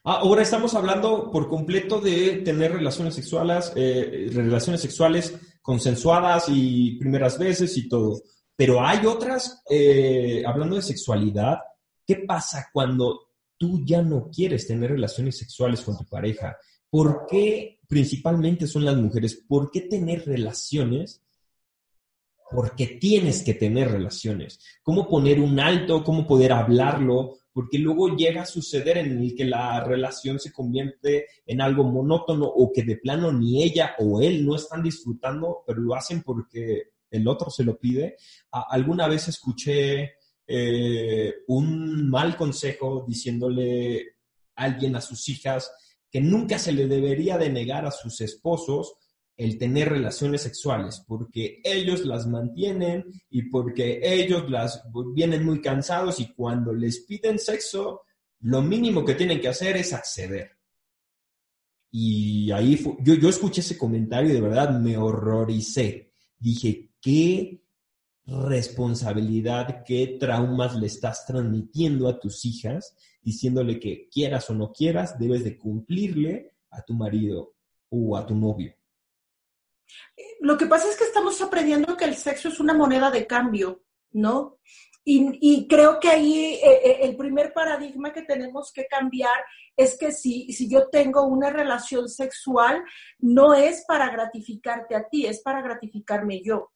Ah, ahora estamos hablando por completo de tener relaciones sexuales, eh, relaciones sexuales consensuadas y primeras veces y todo. Pero hay otras, eh, hablando de sexualidad, ¿qué pasa cuando tú ya no quieres tener relaciones sexuales con tu pareja? ¿Por qué principalmente son las mujeres? ¿Por qué tener relaciones? Porque tienes que tener relaciones. ¿Cómo poner un alto? ¿Cómo poder hablarlo? Porque luego llega a suceder en el que la relación se convierte en algo monótono o que de plano ni ella o él no están disfrutando, pero lo hacen porque el otro se lo pide. alguna vez escuché eh, un mal consejo diciéndole a alguien a sus hijas que nunca se le debería de negar a sus esposos el tener relaciones sexuales, porque ellos las mantienen y porque ellos las vienen muy cansados y cuando les piden sexo, lo mínimo que tienen que hacer es acceder. Y ahí yo, yo escuché ese comentario y de verdad me horroricé. Dije, qué responsabilidad, qué traumas le estás transmitiendo a tus hijas, diciéndole que quieras o no quieras, debes de cumplirle a tu marido o a tu novio. Lo que pasa es que estamos aprendiendo que el sexo es una moneda de cambio, ¿no? Y, creo que ahí eh, eh, el primer paradigma que tenemos que cambiar es que si, si yo tengo una relación sexual, no es para gratificarte a ti, es para gratificarme yo.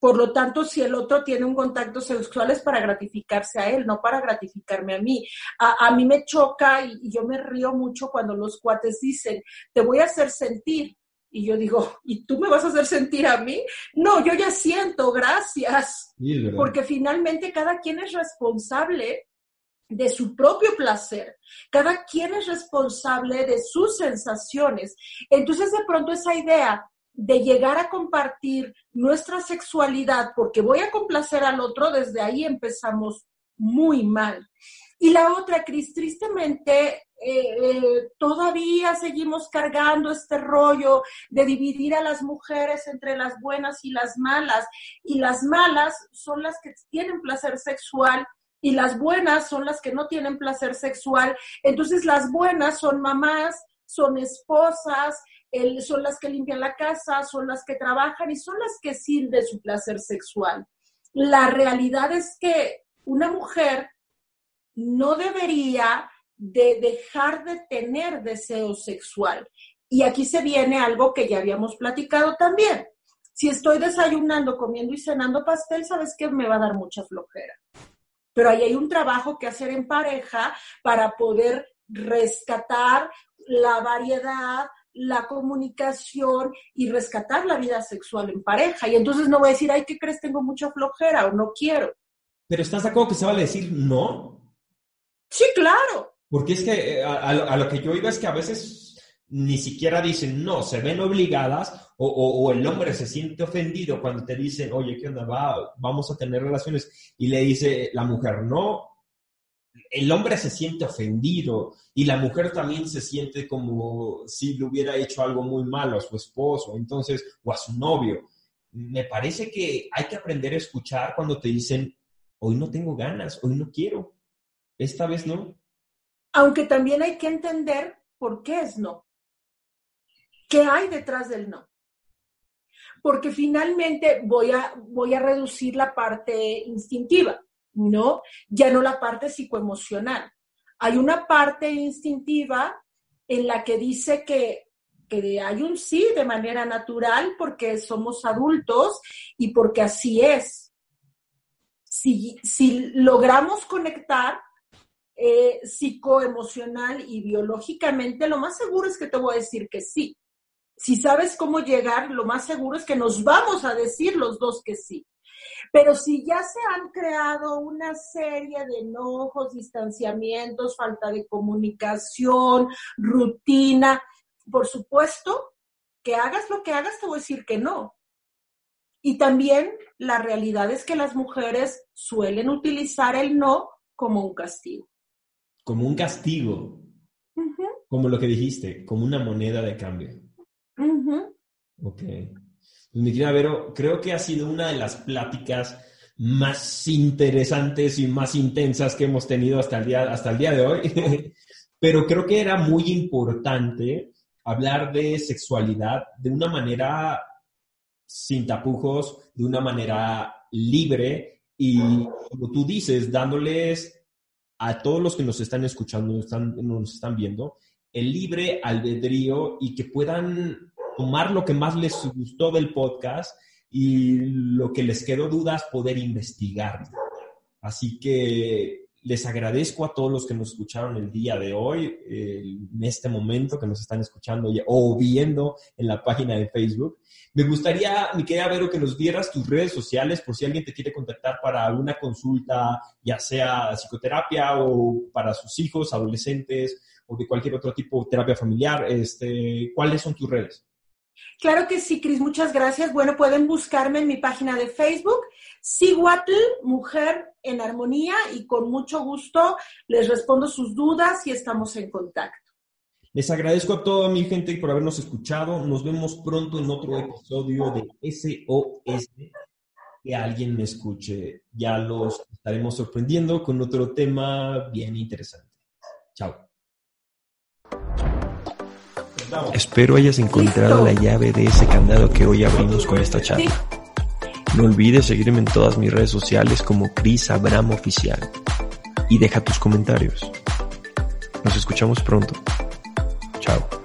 Por lo tanto, si el otro tiene un contacto sexual es para gratificarse a él, no para gratificarme a mí. A, mí me choca y, y, yo me río mucho cuando los cuates dicen, te voy a hacer sentir. Y yo digo, ¿y tú me vas a hacer sentir a mí? No, yo ya siento, gracias. Porque finalmente cada quien es responsable de su propio placer. Cada quien es responsable de sus sensaciones. Entonces, de pronto esa idea de llegar a compartir nuestra sexualidad porque voy a complacer al otro, desde ahí empezamos muy mal. Y la otra, Cris, tristemente, eh, eh, todavía seguimos cargando este rollo de dividir a las mujeres entre las buenas y las malas. Y las malas son las que tienen placer sexual y las buenas son las que no tienen placer sexual. Entonces las buenas son mamás, son esposas, son las que limpian la casa, son las que trabajan y son las que sirven su placer sexual. La realidad es que una mujer no debería de dejar de tener deseo sexual. Y aquí se viene algo que ya habíamos platicado también. Si estoy desayunando, comiendo y cenando pastel, sabes que me va a dar mucha flojera. Pero ahí hay un trabajo que hacer en pareja para poder rescatar la variedad, la comunicación y rescatar la vida sexual en pareja. Y entonces no voy a decir, ay, ¿qué crees? Tengo mucha flojera o no quiero. Pero ¿estás de acuerdo que se vale decir no? Sí, claro. Porque es que eh, a, lo que yo iba es que a veces ni siquiera dicen no, se ven obligadas o, el hombre se siente ofendido cuando te dicen, oye, ¿qué onda? Va, vamos a tener relaciones y le dice la mujer, no, el hombre se siente ofendido y la mujer también se siente como si le hubiera hecho algo muy malo a su esposo, entonces, o a su novio. Me parece que hay que aprender a escuchar cuando te dicen, hoy no tengo ganas, hoy no quiero, esta vez no. Aunque también hay que entender por qué es no. ¿Qué hay detrás del no? Porque finalmente voy a, voy a reducir la parte instintiva ¿no? Ya no la parte psicoemocional. Hay una parte instintiva en la que dice que, hay un sí de manera natural porque somos adultos y porque así es. Si, logramos conectar eh, psicoemocional y biológicamente, lo más seguro es que te voy a decir que sí. Si sabes cómo llegar, lo más seguro es que nos vamos a decir los dos que sí. Pero si ya se han creado una serie de enojos, distanciamientos, falta de comunicación, rutina, por supuesto que hagas lo que hagas, te voy a decir que no. Y también la realidad es que las mujeres suelen utilizar el no como un castigo. Como un castigo. Como lo que dijiste, como una moneda de cambio. Ok. Pues mi querida Vero, creo que ha sido una de las pláticas más interesantes y más intensas que hemos tenido hasta el día, hasta el día de hoy. Pero creo que era muy importante hablar de sexualidad de una manera sin tapujos, de una manera libre y, como tú dices, dándoles a todos los que nos están escuchando, están, nos están viendo, el libre albedrío y que puedan tomar lo que más les gustó del podcast y lo que les quedó dudas, poder investigar. Así que les agradezco a todos los que nos escucharon el día de hoy, en este momento que nos están escuchando o viendo en la página de Facebook. Me gustaría, mi querida Vero, que nos dieras tus redes sociales por si alguien te quiere contactar para alguna consulta, ya sea psicoterapia o para sus hijos, adolescentes o de cualquier otro tipo terapia familiar. Este, ¿Cuáles son tus redes? Claro que sí, Cris, muchas gracias. Bueno, pueden buscarme en mi página de Facebook, Siguatl, Mujer en Armonía, y con mucho gusto les respondo sus dudas y estamos en contacto. Les agradezco a toda mi gente por habernos escuchado. Nos vemos pronto en otro episodio de SOS. Que alguien me escuche. Ya los estaremos sorprendiendo con otro tema bien interesante. Chao. Espero hayas encontrado la llave de ese candado que hoy abrimos con esta charla. No olvides seguirme en todas mis redes sociales como Chris Abraham Oficial y deja tus comentarios. Nos escuchamos pronto. Chao.